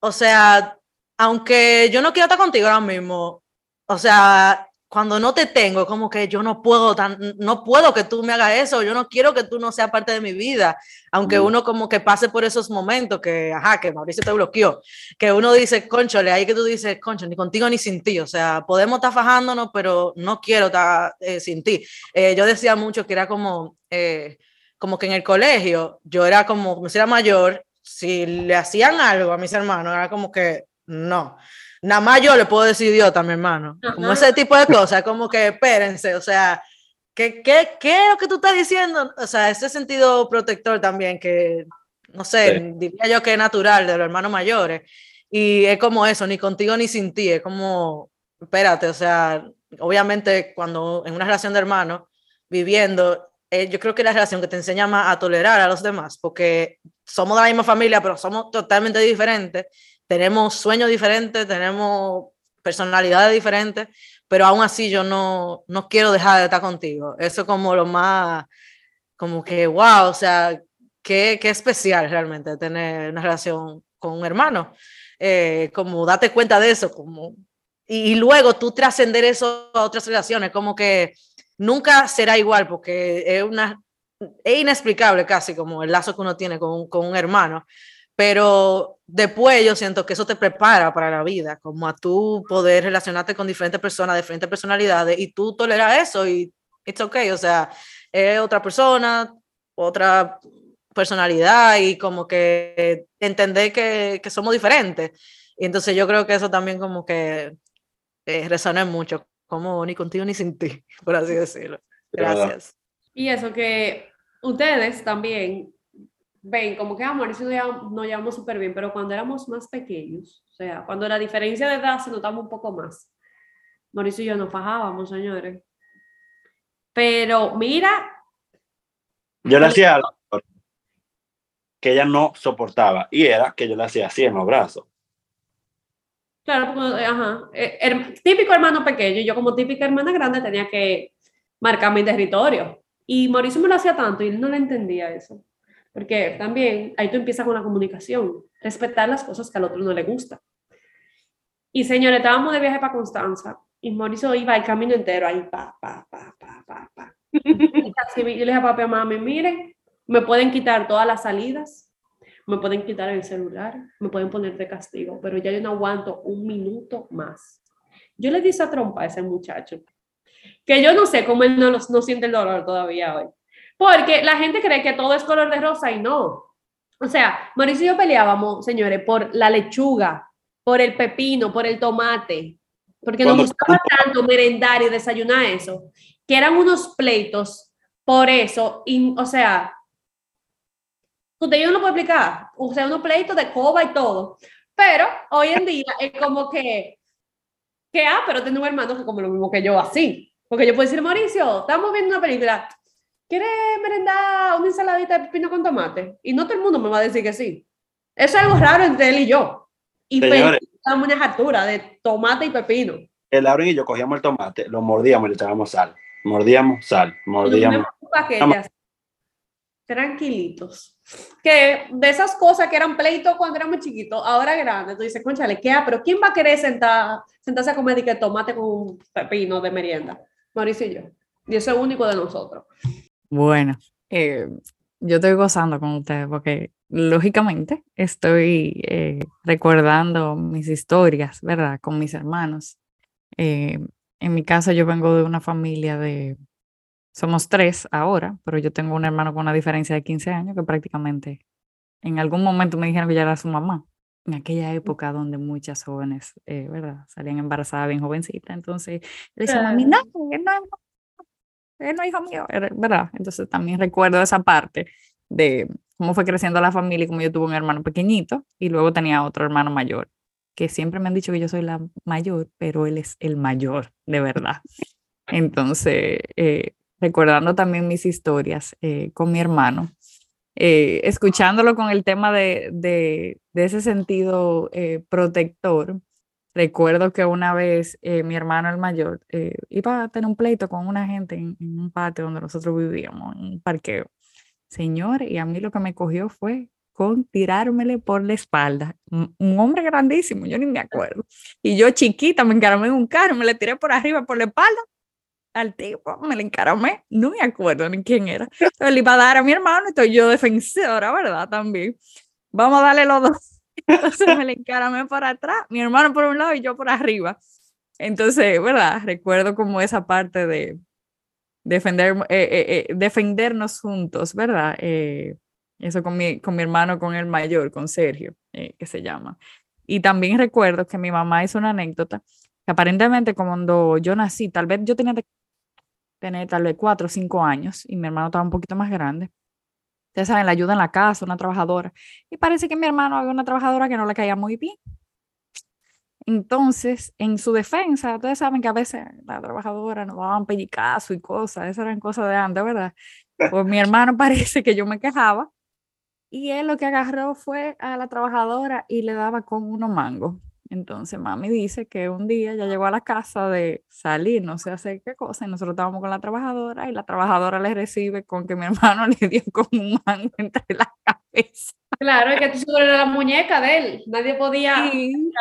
o sea, aunque yo no quiero estar contigo ahora mismo, o sea, cuando no te tengo, como que yo no puedo, tan, no puedo que tú me hagas eso, yo no quiero que tú no seas parte de mi vida, aunque uno como que pase por esos momentos que, ajá, que Mauricio te bloqueó, que uno dice, conchole, ahí que tú dices, concho, ni contigo ni sin ti, o sea, podemos estar fajándonos, pero no quiero estar eh, sin ti. Eh, yo decía mucho que era como, eh, como que en el colegio, yo era como, como si era mayor, si le hacían algo a mis hermanos, era como que, no nada más yo le puedo decir idiota a mi hermano. Como ese tipo de cosas, como que espérense, o sea, ¿qué, qué, qué es lo que tú estás diciendo? O sea, ese sentido protector también que, no sé, diría yo que es natural de los hermanos mayores. Y es como eso, ni contigo ni sin ti, es como, espérate, o sea, obviamente cuando en una relación de hermanos, viviendo, eh, yo creo que la relación que te enseña más a tolerar a los demás, porque somos de la misma familia, pero somos totalmente diferentes tenemos sueños diferentes, tenemos personalidades diferentes, pero aún así yo no, no quiero dejar de estar contigo. Eso es como lo más, como que, wow, o sea, qué, qué especial realmente tener una relación con un hermano. Eh, como date cuenta de eso, como, y, y luego tú trascender eso a otras relaciones, como que nunca será igual porque es una es inexplicable casi como el lazo que uno tiene con, con un hermano, pero después yo siento que eso te prepara para la vida, como a tú poder relacionarte con diferentes personas, diferentes personalidades, y tú toleras eso y it's okay, o sea, es otra persona, otra personalidad y como que entender que, que somos diferentes. Y entonces yo creo que eso también como que eh, resuena mucho, como ni contigo ni sin ti, por así decirlo. Gracias. Y eso que ustedes también ven, como que a Mauricio nos llevamos súper bien, pero cuando éramos más pequeños, o sea, cuando la diferencia de edad se notaba un poco más, Mauricio y yo nos fajábamos, señores. Pero mira. Yo le hacía algo que ella no soportaba y era que yo le hacía así en los brazos. Claro, ajá. Eh, típico hermano pequeño, yo como típica hermana grande tenía que marcar mi territorio. Y Mauricio me lo hacía tanto y él no le entendía eso. Porque también ahí tú empiezas con la comunicación, respetar las cosas que al otro no le gusta. Y señores, estábamos de viaje para Constanza y Mauricio iba el camino entero ahí, pa, pa, pa, pa, pa, pa. yo le dije a y mami, miren, me pueden quitar todas las salidas, me pueden quitar el celular, me pueden poner de castigo, pero ya yo no aguanto un minuto más. Yo le di esa trompa a ese muchacho, que yo no sé cómo él no, no siente el dolor todavía hoy. Porque la gente cree que todo es color de rosa y no. O sea, Mauricio y yo peleábamos, señores, por la lechuga, por el pepino, por el tomate, porque nos gustaba tanto merendar y desayunar eso, que eran unos pleitos por eso, y, o sea, usted yo no lo puedo explicar, o sea, unos pleitos de coba y todo, pero hoy en día es como que, que ah, pero tengo un hermano que come lo mismo que yo, así, porque yo puedo decir, Mauricio, estamos viendo una película, ¿quieres merendar una ensaladita de pepino con tomate? Y no todo el mundo me va a decir que sí. Eso es algo raro entre él y yo. Y Señores, una jartura de tomate y pepino. El Lauren y yo cogíamos el tomate, lo mordíamos y le echábamos sal. Mordíamos sal, mordíamos. tranquilitos. Que de esas cosas que eran pleitos cuando éramos chiquitos, ahora grande, tú dices, conchale, ¿qué? Pero ¿quién va a querer sentar, sentarse a comer y que tomate con un pepino de merienda? Mauricio y yo. Y eso es único de nosotros. Bueno, eh, yo estoy gozando con ustedes porque lógicamente estoy eh, recordando mis historias, ¿verdad? Con mis hermanos. Eh, en mi caso yo vengo de una familia de, somos tres ahora, pero yo tengo un hermano con una diferencia de 15 años que prácticamente en algún momento me dijeron que ya era su mamá. En aquella época donde muchas jóvenes, ¿verdad? Salían embarazadas bien jovencitas. Entonces, le decían a mí, no, no él no hijo mío, ¿verdad? Entonces también recuerdo esa parte de cómo fue creciendo la familia y cómo yo tuve un hermano pequeñito y luego tenía otro hermano mayor, que siempre me han dicho que yo soy la mayor, pero él es el mayor, de verdad. Entonces, eh, recordando también mis historias eh, con mi hermano, eh, escuchándolo con el tema de, de, de ese sentido protector, Recuerdo que una vez eh, mi hermano el mayor eh, iba a tener un pleito con una gente en, un patio donde nosotros vivíamos, en un parqueo. Señor, y a mí lo que me cogió fue con tirármele por la espalda. Un, hombre grandísimo, yo ni me acuerdo. Y yo chiquita me encaramé en un carro, me le tiré por arriba, por la espalda al tipo, me le encaramé, no me acuerdo ni quién era. Entonces le iba a dar a mi hermano, estoy yo defensora, ¿verdad? También. Vamos a darle los dos. <laughs> Entonces me le encaramé por atrás, mi hermano por un lado y yo por arriba. Entonces, ¿verdad? Recuerdo como esa parte de defender, eh, eh, eh, defendernos juntos, ¿verdad? eso con mi, con mi hermano, con el mayor, con Sergio, que se llama. Y también recuerdo que mi mamá hizo una anécdota que aparentemente cuando yo nací, tal vez yo tenía tener tal vez cuatro o cinco años y mi hermano estaba un poquito más grande. Ustedes saben, la ayuda en la casa, una trabajadora. Y parece que mi hermano había una trabajadora que no le caía muy bien. Entonces, en su defensa, ustedes saben que a veces la trabajadora nos daban pellicazo y cosas, esas eran cosas de antes, ¿verdad? Pues mi hermano <laughs> parece que yo me quejaba y él lo que agarró fue a la trabajadora y le daba con unos mangos. Entonces mami dice que un día ya llegó a la casa de salir, no sé hacer qué cosa, y nosotros estábamos con la trabajadora y la trabajadora le recibe con que mi <laughs> hermano le dio con un mango entre la cabeza. Claro, es que tú sobre la muñeca de él, nadie podía.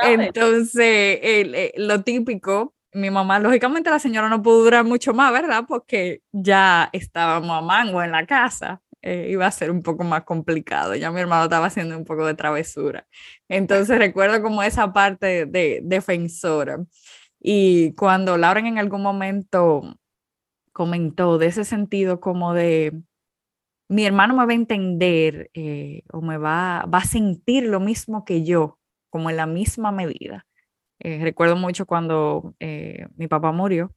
entonces, eh, lo típico, mi mamá, lógicamente la señora no pudo durar mucho más, ¿verdad? Porque ya estábamos a mango en la casa. Eh, iba a ser un poco más complicado. Ya mi hermano estaba haciendo un poco de travesura. Entonces recuerdo como esa parte de defensora. Y cuando Lauren en algún momento comentó de ese sentido como de mi hermano me va a entender eh, o me va, va a sentir lo mismo que yo, como en la misma medida. Eh, recuerdo mucho cuando mi papá murió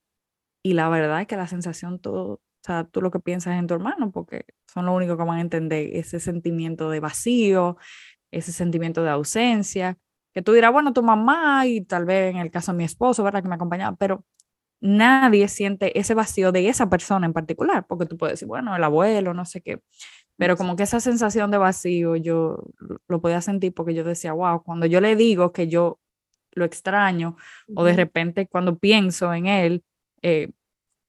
y la verdad es que la sensación todo, o sea, tú lo que piensas en tu hermano, porque son lo único que van a entender ese sentimiento de vacío, ese sentimiento de ausencia, que tú dirás, bueno, tu mamá y tal vez en el caso de mi esposo, ¿verdad? Que me acompañaba, pero nadie siente ese vacío de esa persona en particular, porque tú puedes decir, bueno, el abuelo, no sé qué, pero como que esa sensación de vacío yo lo podía sentir porque yo decía, wow, cuando yo le digo que yo lo extraño o de repente cuando pienso en él, eh,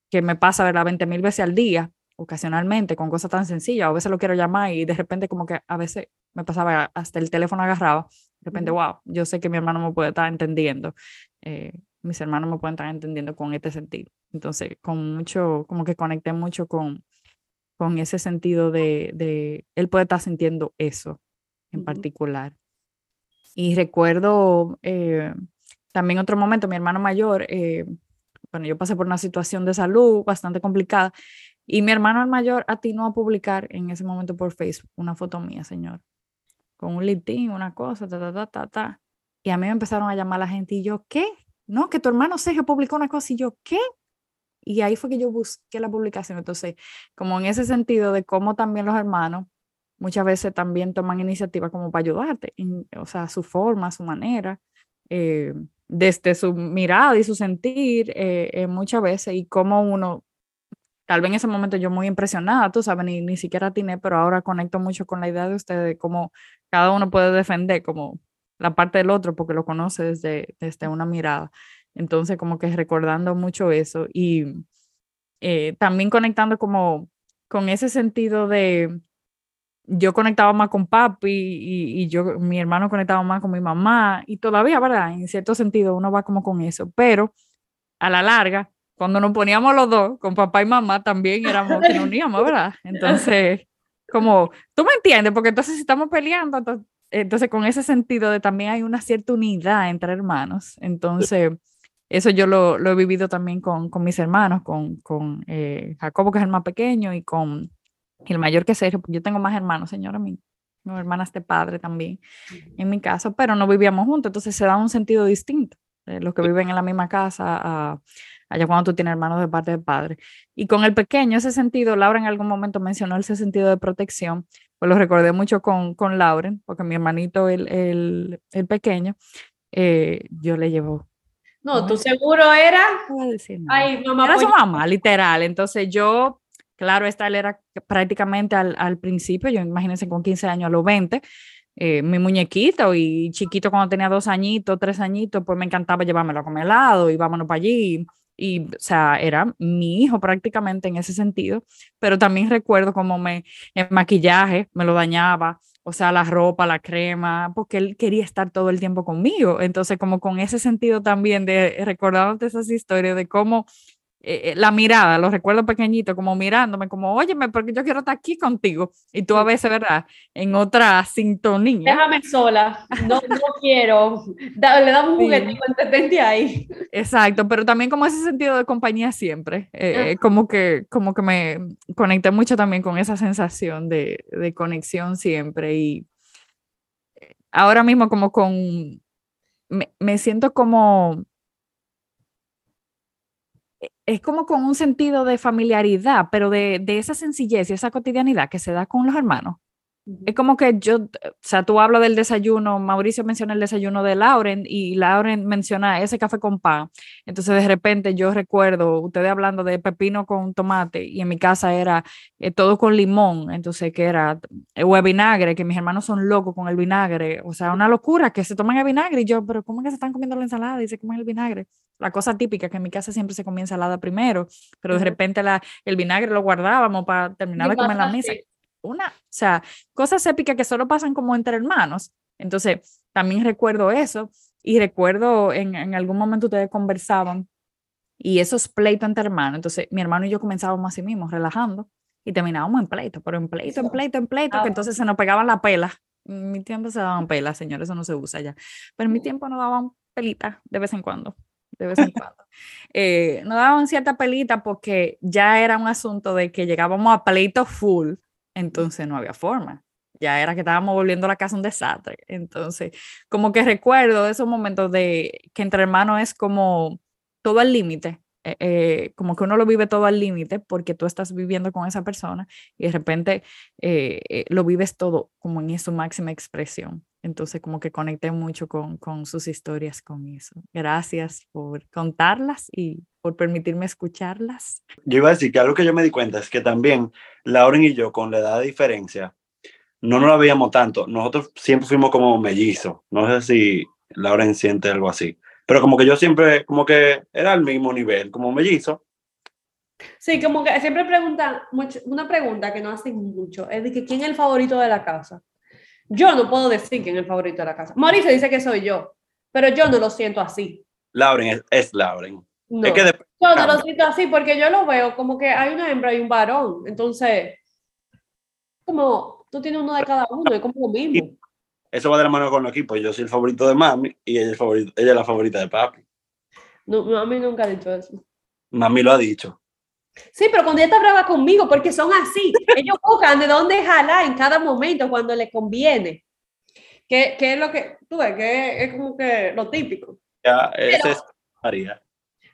que me pasa, ¿verdad? 20 mil veces al día, ocasionalmente, con cosas tan sencillas. A veces lo quiero llamar y de repente como que a veces me pasaba hasta el teléfono agarrado. De repente, wow, yo sé que mi hermano me puede estar entendiendo. Eh, mis hermanos me pueden estar entendiendo con este sentido. Entonces, con mucho, como que conecté mucho con, con ese sentido de, de él puede estar sintiendo eso en particular. Y recuerdo eh, también otro momento, mi hermano mayor, eh, bueno, yo pasé por una situación de salud bastante complicada y mi hermano el mayor atinó a publicar en ese momento por Facebook una foto mía, señor, con un litín, una cosa, ta, ta, ta, ta, ta. Y a mí me empezaron a llamar la gente y yo, ¿qué? No, que tu hermano Sergio publicó una cosa y yo, ¿qué? Y ahí fue que yo busqué la publicación. Entonces, como en ese sentido de cómo también los hermanos muchas veces también toman iniciativa como para ayudarte, o sea, su forma, su manera. Eh, desde su mirada y su sentir eh, eh, muchas veces y como uno, tal vez en ese momento yo muy impresionada, tú sabes, ni, ni siquiera tiene, pero ahora conecto mucho con la idea de ustedes de cómo cada uno puede defender como la parte del otro porque lo conoce desde, desde una mirada. Entonces, como que recordando mucho eso y eh, también conectando como con ese sentido de, yo conectaba más con papi y, yo, mi hermano conectaba más con mi mamá y todavía, ¿verdad? En cierto sentido uno va como con eso, pero a la larga, cuando nos poníamos los dos, con papá y mamá, también éramos que nos uníamos, ¿verdad? Entonces, como, tú me entiendes, porque entonces si estamos peleando, entonces, con ese sentido de también hay una cierta unidad entre hermanos, entonces... Eso yo lo, lo he vivido también con, con mis hermanos, con, con eh, Jacobo, que es el más pequeño, y con, y el mayor que Sergio, yo tengo más hermanos, señora, mi, no, hermanas de padre también, en mi caso, pero no vivíamos juntos, entonces se da un sentido distinto. de los que viven en la misma casa, allá cuando tú tienes hermanos de parte de padre. Y con el pequeño, ese sentido, Laura en algún momento mencionó ese sentido de protección, pues lo recordé mucho con, con Lauren, porque mi hermanito, el, el, el pequeño, eh, yo le llevo. No, tú seguro era. Ay, mamá. Era su pues mamá, literal. Entonces yo Claro, esta era prácticamente al, principio, yo imagínense con 15 años a los 20, eh, mi muñequito y chiquito cuando tenía dos añitos, tres añitos, pues me encantaba llevármelo a comer helado y vámonos para allí. y, o sea, era mi hijo prácticamente en ese sentido, pero también recuerdo como me, el maquillaje me lo dañaba, o sea, la ropa, la crema, porque él quería estar todo el tiempo conmigo. Entonces, como con ese sentido también de recordándote esas historias de cómo eh, eh, la mirada, lo recuerdo pequeñito, como mirándome, como, óyeme, porque yo quiero estar aquí contigo. Y tú a veces, ¿verdad? En otra sintonía. Déjame sola, no, no quiero. le damos un juguetito, entretente ahí. Exacto, pero también como ese sentido de compañía siempre. Eh, como, que, como que me conecté mucho también con esa sensación de, de conexión siempre. Y ahora mismo como con... me, me siento como es como con un sentido de familiaridad, pero de, de, esa sencillez y esa cotidianidad que se da con los hermanos. Es como que yo, o sea, tú hablas del desayuno, Mauricio menciona el desayuno de Lauren y Lauren menciona ese café con pan. Entonces de repente yo recuerdo ustedes hablando de pepino con tomate y en mi casa era eh, todo con limón, entonces que era eh, o vinagre, que mis hermanos son locos con el vinagre, o sea, una locura que se toman el vinagre y yo, pero ¿cómo es que se están comiendo la ensalada y se comen el vinagre? La cosa típica que en mi casa siempre se comía ensalada primero, pero de repente la, el vinagre lo guardábamos para terminar de comer la mesa una, o sea, cosas épicas que solo pasan como entre hermanos. Entonces, también recuerdo eso y recuerdo en, en algún momento ustedes conversaban y esos pleitos entre hermanos. Entonces, mi hermano y yo comenzábamos así mismo, relajando y terminábamos en pleito, pero en pleito, en pleito, en pleito, que entonces se nos pegaban la pela. En mi tiempo se daban pelas, señores, eso no se usa ya. Pero en mi tiempo nos daban pelitas de vez en cuando, de vez en cuando. Eh, nos daban cierta pelita porque ya era un asunto de que llegábamos a pleito full entonces no había forma. Ya era que estábamos volviendo a la casa un desastre. Entonces, como que recuerdo esos momentos de que entre hermanos es como todo al límite, eh, eh, como que uno lo vive todo al límite porque tú estás viviendo con esa persona y de repente eh, lo vives todo como en su máxima expresión. Entonces, como que conecté mucho con, con sus historias con eso. Gracias por contarlas y por permitirme escucharlas. Yo iba a decir que algo que yo me di cuenta es que también Lauren y yo, con la edad de diferencia, no nos la veíamos tanto. Nosotros siempre fuimos como mellizos. No sé si Lauren siente algo así. Pero como que yo siempre, como que era al mismo nivel, como mellizo. Sí, como que siempre preguntan, una pregunta que no hacen mucho, es de que quién es el favorito de la casa. Yo no puedo decir quién es el favorito de la casa. Mauricio dice que soy yo, pero yo no lo siento así. Lauren es Lauren. No, yo no lo siento así porque yo lo veo como que hay una hembra y un varón. Entonces, como tú tienes uno de cada uno, es como lo mismo. Eso va de la mano con el equipo. Yo soy el favorito de mami y ella es, favorito, ella es la favorita de papi. No, mami nunca ha dicho eso. Mami lo ha dicho. Sí, pero cuando ella está brava conmigo, porque son así. Ellos <laughs> buscan de dónde jalar en cada momento cuando les conviene. ¿Qué, qué es lo que tú ves? Que es, como que lo típico. Ya, ese es María.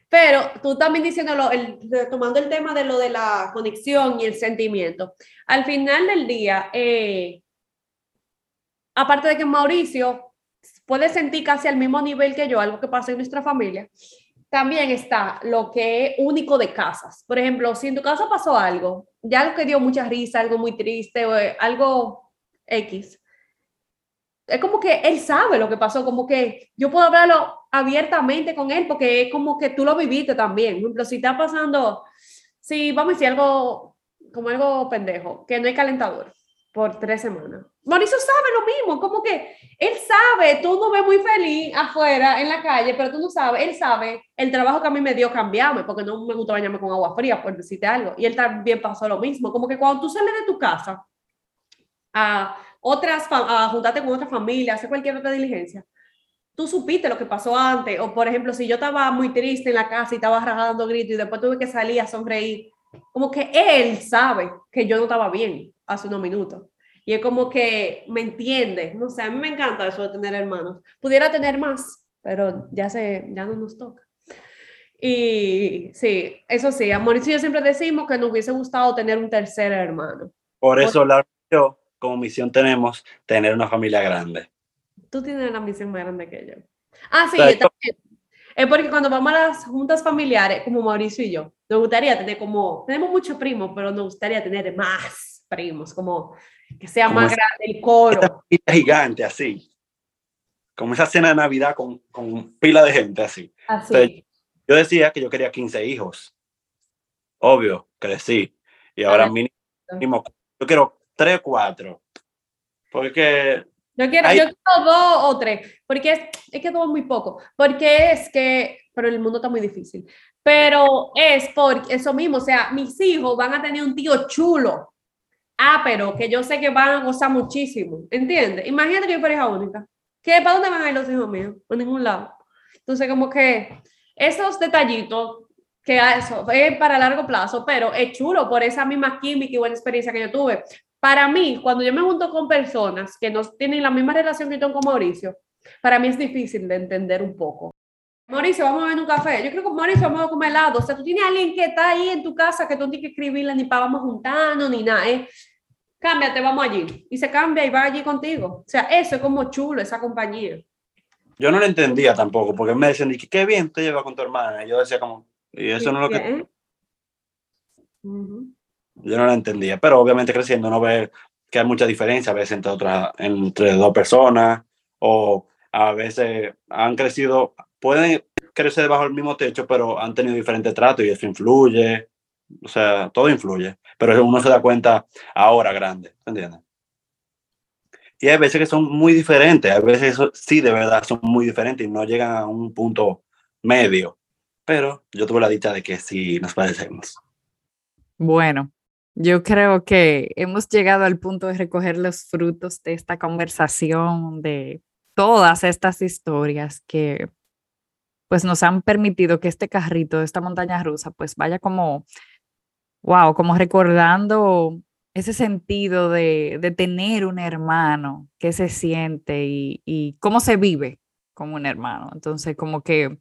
Pero tú también diciéndolo, el, tomando el tema de lo de la conexión y el sentimiento, al final del día, eh, aparte de que Mauricio puede sentir casi al mismo nivel que yo, algo que pasa en nuestra familia, también está lo que es único de casas. Por ejemplo, si en tu casa pasó algo, ya algo que dio mucha risa, algo muy triste, o eh, algo X, es como que él sabe lo que pasó, como que yo puedo hablarlo abiertamente con él porque es como que tú lo viviste también. Por ejemplo, si está pasando, si vamos a decir algo como algo pendejo, que no hay calentador por tres semanas. Mauricio sabe lo mismo, como que él sabe, tú no ves muy feliz afuera en la calle, pero tú no sabes, él sabe el trabajo que a mí me dio cambiarme, porque no me gusta bañarme con agua fría, por decirte algo. Y él también pasó lo mismo, como que cuando tú sales de tu casa a otras, a juntarte con otra familia, hacer cualquier otra diligencia, tú supiste lo que pasó antes, o por ejemplo, si yo estaba muy triste en la casa y estaba rajando gritos y después tuve que salir a sonreír, como que él sabe que yo no estaba bien hace unos minutos. Y es como que me entiende, no sé, a mí me encanta eso de tener hermanos. Pudiera tener más, pero ya, se, ya no nos toca. Y sí, eso sí, a Mauricio y yo siempre decimos que nos hubiese gustado tener un tercer hermano. Por eso, la yo como misión tenemos tener una familia grande. Tú tienes una misión más grande que yo. Ah, sí, también. Es porque cuando vamos a las juntas familiares, como Mauricio y yo, nos gustaría tener como, tenemos muchos primos, pero nos gustaría tener más primos, como que sea más grande el coro. gigante, así. Como esa cena de Navidad con, con pila de gente, así. Así. Yo decía que yo quería 15 hijos. Obvio, crecí. Y ahora mínimo, yo quiero 3 o 4. Porque... Yo quiero, yo quiero dos o tres, porque es, es que todo muy poco, porque es que, pero el mundo está muy difícil, pero es por eso mismo, o sea, mis hijos van a tener un tío chulo, ah, pero que yo sé que van a gozar muchísimo, ¿entiendes? Imagínate que yo pareja única, ¿qué, ¿para dónde van a ir los hijos míos? Por ningún lado. Entonces, como que esos detallitos, que eso es para largo plazo, pero es chulo por esa misma química y buena experiencia que yo tuve. Para mí, cuando yo me junto con personas que no tienen la misma relación que yo con Mauricio, para mí es difícil de entender un poco. Mauricio, vamos a ver un café. Yo creo que Mauricio, vamos a comer helado. O sea, tú tienes a alguien que está ahí en tu casa que tú no tienes que escribirle ni para vamos juntando ni nada. ¿eh? Cámbiate, vamos allí. Y se cambia y va allí contigo. O sea, eso es como chulo, esa compañía. Yo no lo entendía tampoco, porque me decían, qué bien te llevas con tu hermana. Y yo decía como, y eso no es lo que... Yo no lo entendía, pero obviamente creciendo no ve que hay mucha diferencia a veces entre, otras, entre dos personas o a veces han crecido, pueden crecer bajo el mismo techo, pero han tenido diferente trato y eso influye, o sea, todo influye, pero uno se da cuenta ahora grande, ¿entiendes? Y hay veces que son muy diferentes, a veces sí, de verdad, son muy diferentes y no llegan a un punto medio, pero yo tuve la dicha de que sí nos parecemos. Bueno, yo creo que hemos llegado al punto de recoger los frutos de esta conversación, de todas estas historias que pues nos han permitido que este carrito, esta montaña rusa, pues vaya como, wow, como recordando ese sentido de, de tener un hermano, qué se siente y, y, cómo se vive como un hermano. Entonces, como que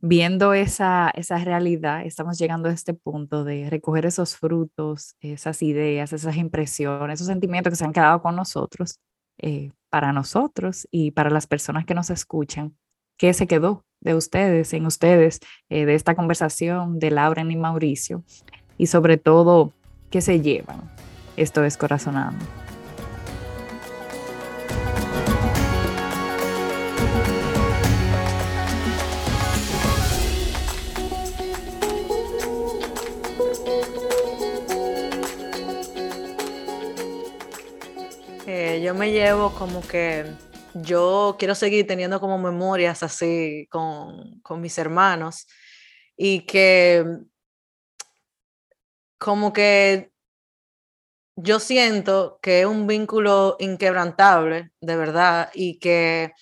viendo esa, esa realidad, estamos llegando a este punto de recoger esos frutos, esas ideas, esas impresiones, esos sentimientos que se han quedado con nosotros, eh, para nosotros y para las personas que nos escuchan. ¿Qué se quedó de ustedes, en ustedes, eh, de esta conversación de Laura y Mauricio? Y sobre todo, ¿qué se llevan? Esto es Corazonando. Yo me llevo como que yo quiero seguir teniendo como memorias así con, con mis hermanos y que como que yo siento que es un vínculo inquebrantable, de verdad, y que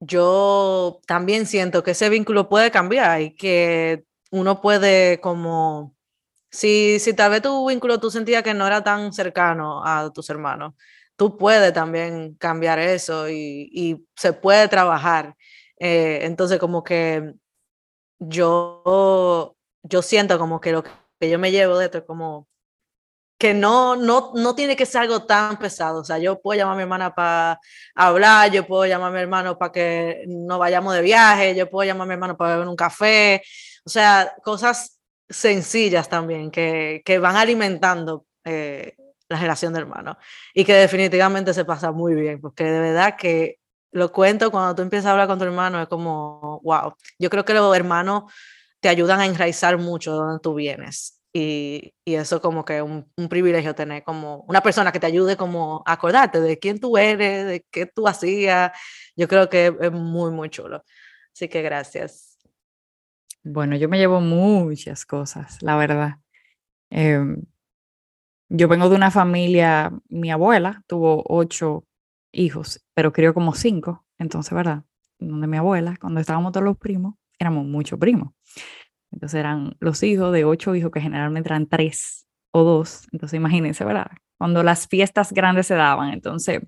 yo también siento que ese vínculo puede cambiar y que uno puede como, si, si tal vez tu vínculo tú sentías que no era tan cercano a tus hermanos, tú puedes también cambiar eso y, y se puede trabajar. Eh, entonces como que yo, yo siento como que lo que yo me llevo de esto es como que no, no, no tiene que ser algo tan pesado. O sea, yo puedo llamar a mi hermana para hablar, yo puedo llamar a mi hermano para que no vayamos de viaje, yo puedo llamar a mi hermano para beber un café. O sea, cosas sencillas también que, que van alimentando eh, la relación de hermanos y que definitivamente se pasa muy bien, porque de verdad que lo cuento cuando tú empiezas a hablar con tu hermano, es como, wow, yo creo que los hermanos te ayudan a enraizar mucho de donde tú vienes y, y eso como que un, un, privilegio tener como una persona que te ayude como a acordarte de quién tú eres, de qué tú hacías. Yo creo que es muy, muy chulo. Así que gracias. Bueno, yo me llevo muchas cosas, la verdad. Eh, yo vengo de una familia, mi abuela tuvo ocho hijos, pero crió como cinco, entonces, ¿verdad? Donde mi abuela, cuando estábamos todos los primos, éramos muchos primos. Entonces eran los hijos de ocho hijos que generalmente eran tres o dos. Entonces imagínense, ¿verdad? Cuando las fiestas grandes se daban. Entonces,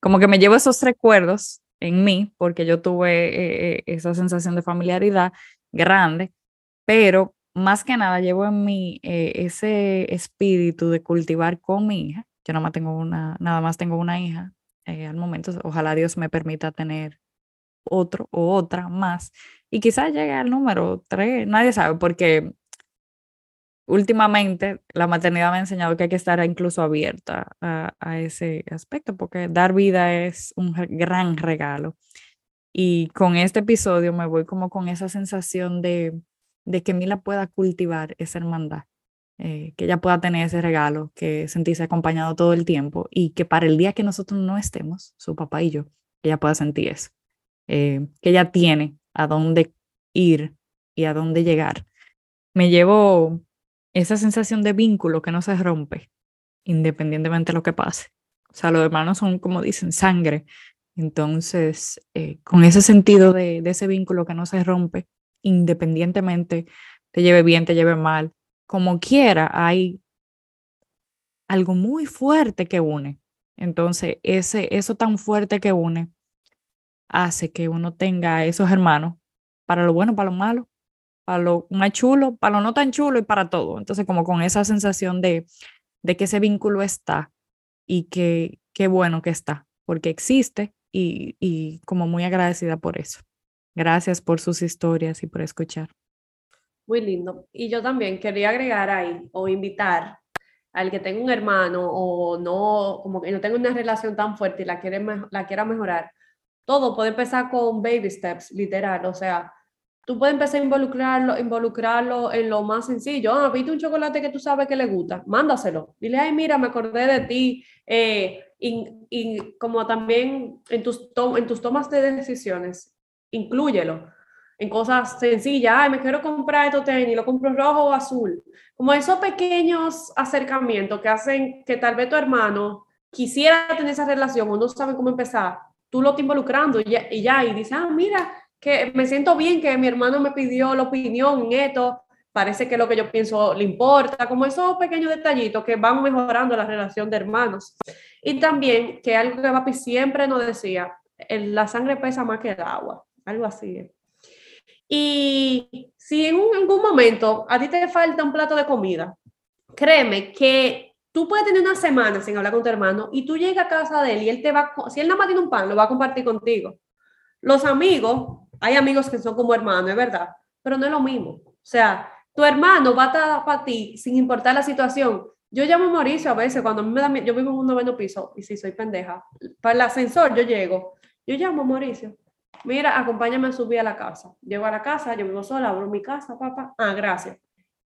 como que me llevo esos recuerdos en mí, porque yo tuve eh, eh esa sensación de familiaridad grande, pero más que nada llevo en mí eh, ese espíritu de cultivar con mi hija. Yo nada más tengo una, nada más tengo una hija eh, al momento. Ojalá Dios me permita tener otro o otra más. Y quizás llegue al número tres, nadie sabe, porque últimamente la maternidad me ha enseñado que hay que estar incluso abierta a, a ese aspecto, porque dar vida es un gran regalo. Y con este episodio me voy como con esa sensación de, de que Mila pueda cultivar esa hermandad, eh, que ella pueda tener ese regalo, que sentirse acompañado todo el tiempo y que para el día que nosotros no estemos, su papá y yo, ella pueda sentir eso, eh, que ella tiene a dónde ir y a dónde llegar. Me llevo esa sensación de vínculo que no se rompe, independientemente de lo que pase. O sea, los hermanos son, como dicen, sangre. Entonces, eh, con ese sentido de, de ese vínculo que no se rompe, independientemente te lleve bien, te lleve mal, como quiera, hay algo muy fuerte que une. Entonces, ese, eso tan fuerte que une hace que uno tenga esos hermanos para lo bueno, para lo malo, para lo más chulo, para lo no tan chulo y para todo. Entonces, como con esa sensación de, de que ese vínculo está y que qué bueno que está, porque existe y, y como muy agradecida por eso. Gracias por sus historias y por escuchar. Muy lindo. Y yo también quería agregar ahí o invitar al que tenga un hermano o no, como que no tenga una relación tan fuerte y la, quiere, la quiera mejorar, todo puede empezar con baby steps, literal. O sea, tú puedes empezar a involucrarlo, involucrarlo en lo más sencillo. Ah, viste un chocolate que tú sabes que le gusta, mándaselo. Dile, ay, mira, me acordé de ti. Eh, y, como también en tus, en tus tomas de decisiones, inclúyelo en cosas sencillas. Ay, me quiero comprar estos tenis, lo compro rojo o azul. Como esos pequeños acercamientos que hacen que tal vez tu hermano quisiera tener esa relación o no sabe cómo empezar tú lo estás involucrando y ya, y ya, y dices, ah, mira, que me siento bien que mi hermano me pidió la opinión en esto, parece que lo que yo pienso le importa, como esos pequeños detallitos que van mejorando la relación de hermanos. Y también, que algo que Papi siempre nos decía, la sangre pesa más que el agua, algo así. Y si en algún momento a ti te falta un plato de comida, créeme que tú puedes tener una semana sin hablar con tu hermano y tú llegas a casa de él y él te va, si él nada más tiene un pan, lo va a compartir contigo. Los amigos, hay amigos que son como hermanos, es verdad, pero no es lo mismo. O sea, tu hermano va a estar para ti sin importar la situación. Yo llamo a Mauricio a veces cuando me da, yo vivo en un noveno piso y si soy pendeja, para el ascensor yo llego, yo llamo a Mauricio. Mira, acompáñame a subir a la casa. Llego a la casa, yo vivo sola, abro mi casa, papá. Ah, gracias.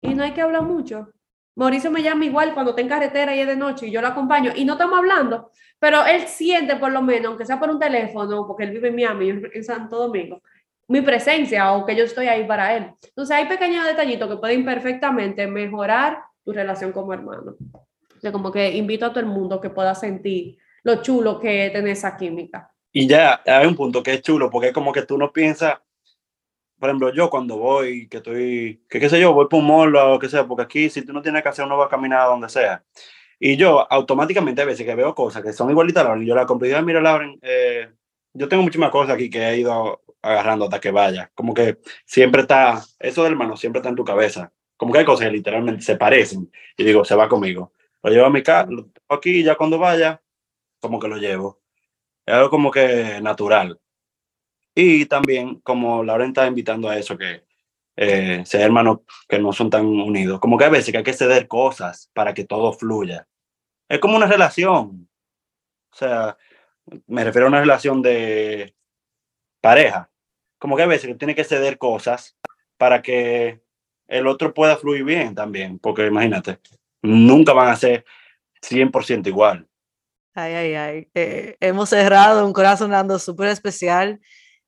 Y no hay que hablar mucho. Mauricio me llama igual cuando está en carretera y es de noche y yo lo acompaño y no estamos hablando, pero él siente por lo menos, aunque sea por un teléfono, porque él vive en Miami, yo <laughs> en Santo Domingo, mi presencia o que yo estoy ahí para él. Entonces hay pequeños detallitos que pueden perfectamente mejorar tu relación como hermano. O como que invito a todo el mundo que pueda sentir lo chulo que es tener esa química. Y ya hay un punto que es chulo, porque es como que tú no piensas por ejemplo, yo cuando voy, que estoy, que qué sé yo, voy por un mall o que sea, porque aquí si tú no tienes que hacer, uno va a caminar a donde sea. Y yo automáticamente a veces que veo cosas que son igualitas a Lauren, yo la compro y digo, mira Lauren, eh, yo tengo muchísimas cosas aquí que he ido agarrando hasta que vaya. Como que siempre está, eso del hermano siempre está en tu cabeza. Como que hay cosas que literalmente se parecen. Y digo, se va conmigo. Lo llevo a mi casa, lo tengo aquí y ya cuando vaya, como que lo llevo. Es algo como que natural. Y también, como Lauren está invitando a eso, que eh, sea hermanos que no son tan unidos, como que a veces que hay que ceder cosas para que todo fluya. Es como una relación. O sea, me refiero a una relación de pareja. Como que a veces que tiene que ceder cosas para que el otro pueda fluir bien también, porque imagínate, nunca van a ser 100% igual. Ay, ay, ay. Eh, hemos cerrado un corazón dando súper especial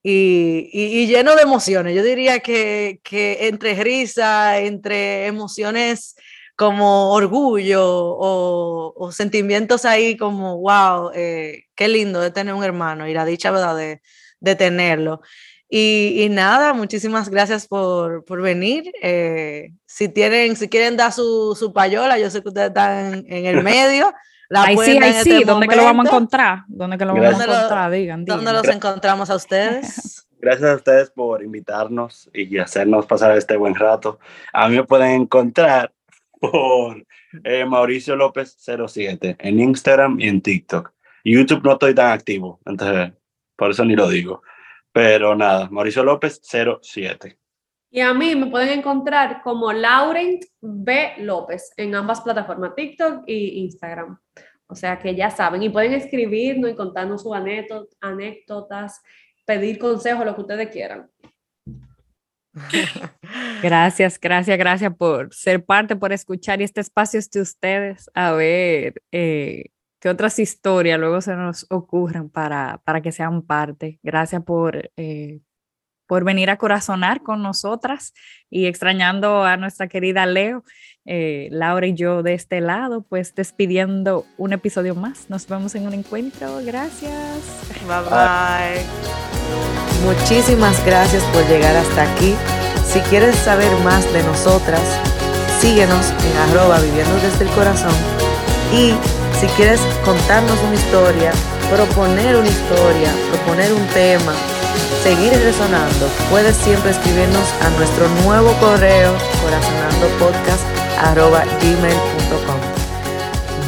y, lleno de emociones. Yo diría que, entre risa, entre emociones como orgullo o, sentimientos ahí como, wow, eh, qué lindo de tener un hermano y la dicha, ¿verdad?, de, tenerlo. Y, nada, muchísimas gracias por, venir. Eh, si, tienen, si quieren dar su, su, payola, yo sé que ustedes están en el <laughs> medio. La ahí sí, ahí sí, este ¿dónde que lo vamos a encontrar? ¿Dónde que lo vamos a encontrar? Digan, digan. ¿Dónde los encontramos a ustedes? <laughs> Gracias a ustedes por invitarnos y hacernos pasar este buen rato. A mí me pueden encontrar por eh, Mauricio López 07 en Instagram y en TikTok. YouTube no estoy tan activo, entonces por eso ni lo digo. Pero nada, Mauricio López 07. Y a mí me pueden encontrar como Laurent B. López en ambas plataformas, TikTok y Instagram. O sea que ya saben, y pueden escribirnos y contarnos sus anécdotas pedir consejos, lo que ustedes quieran. <laughs> Gracias, gracias, gracias por ser parte, por escuchar y este espacio es de ustedes. A ver eh, qué otras historias luego se nos ocurren para, para que sean parte. Gracias por, eh, por venir a corazonar con nosotras y extrañando a nuestra querida Leo, eh, Laura y yo de este lado, pues despidiendo un episodio más. Nos vemos en un encuentro. Gracias. Bye bye. Muchísimas gracias por llegar hasta aquí. Si quieres saber más de nosotras, síguenos en arroba viviendo desde el corazón. Y si quieres contarnos una historia, proponer una historia, proponer un tema, seguir resonando, puedes siempre escribirnos a nuestro nuevo correo corazonandopodcast.gmail.com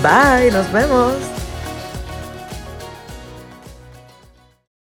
Bye, nos vemos.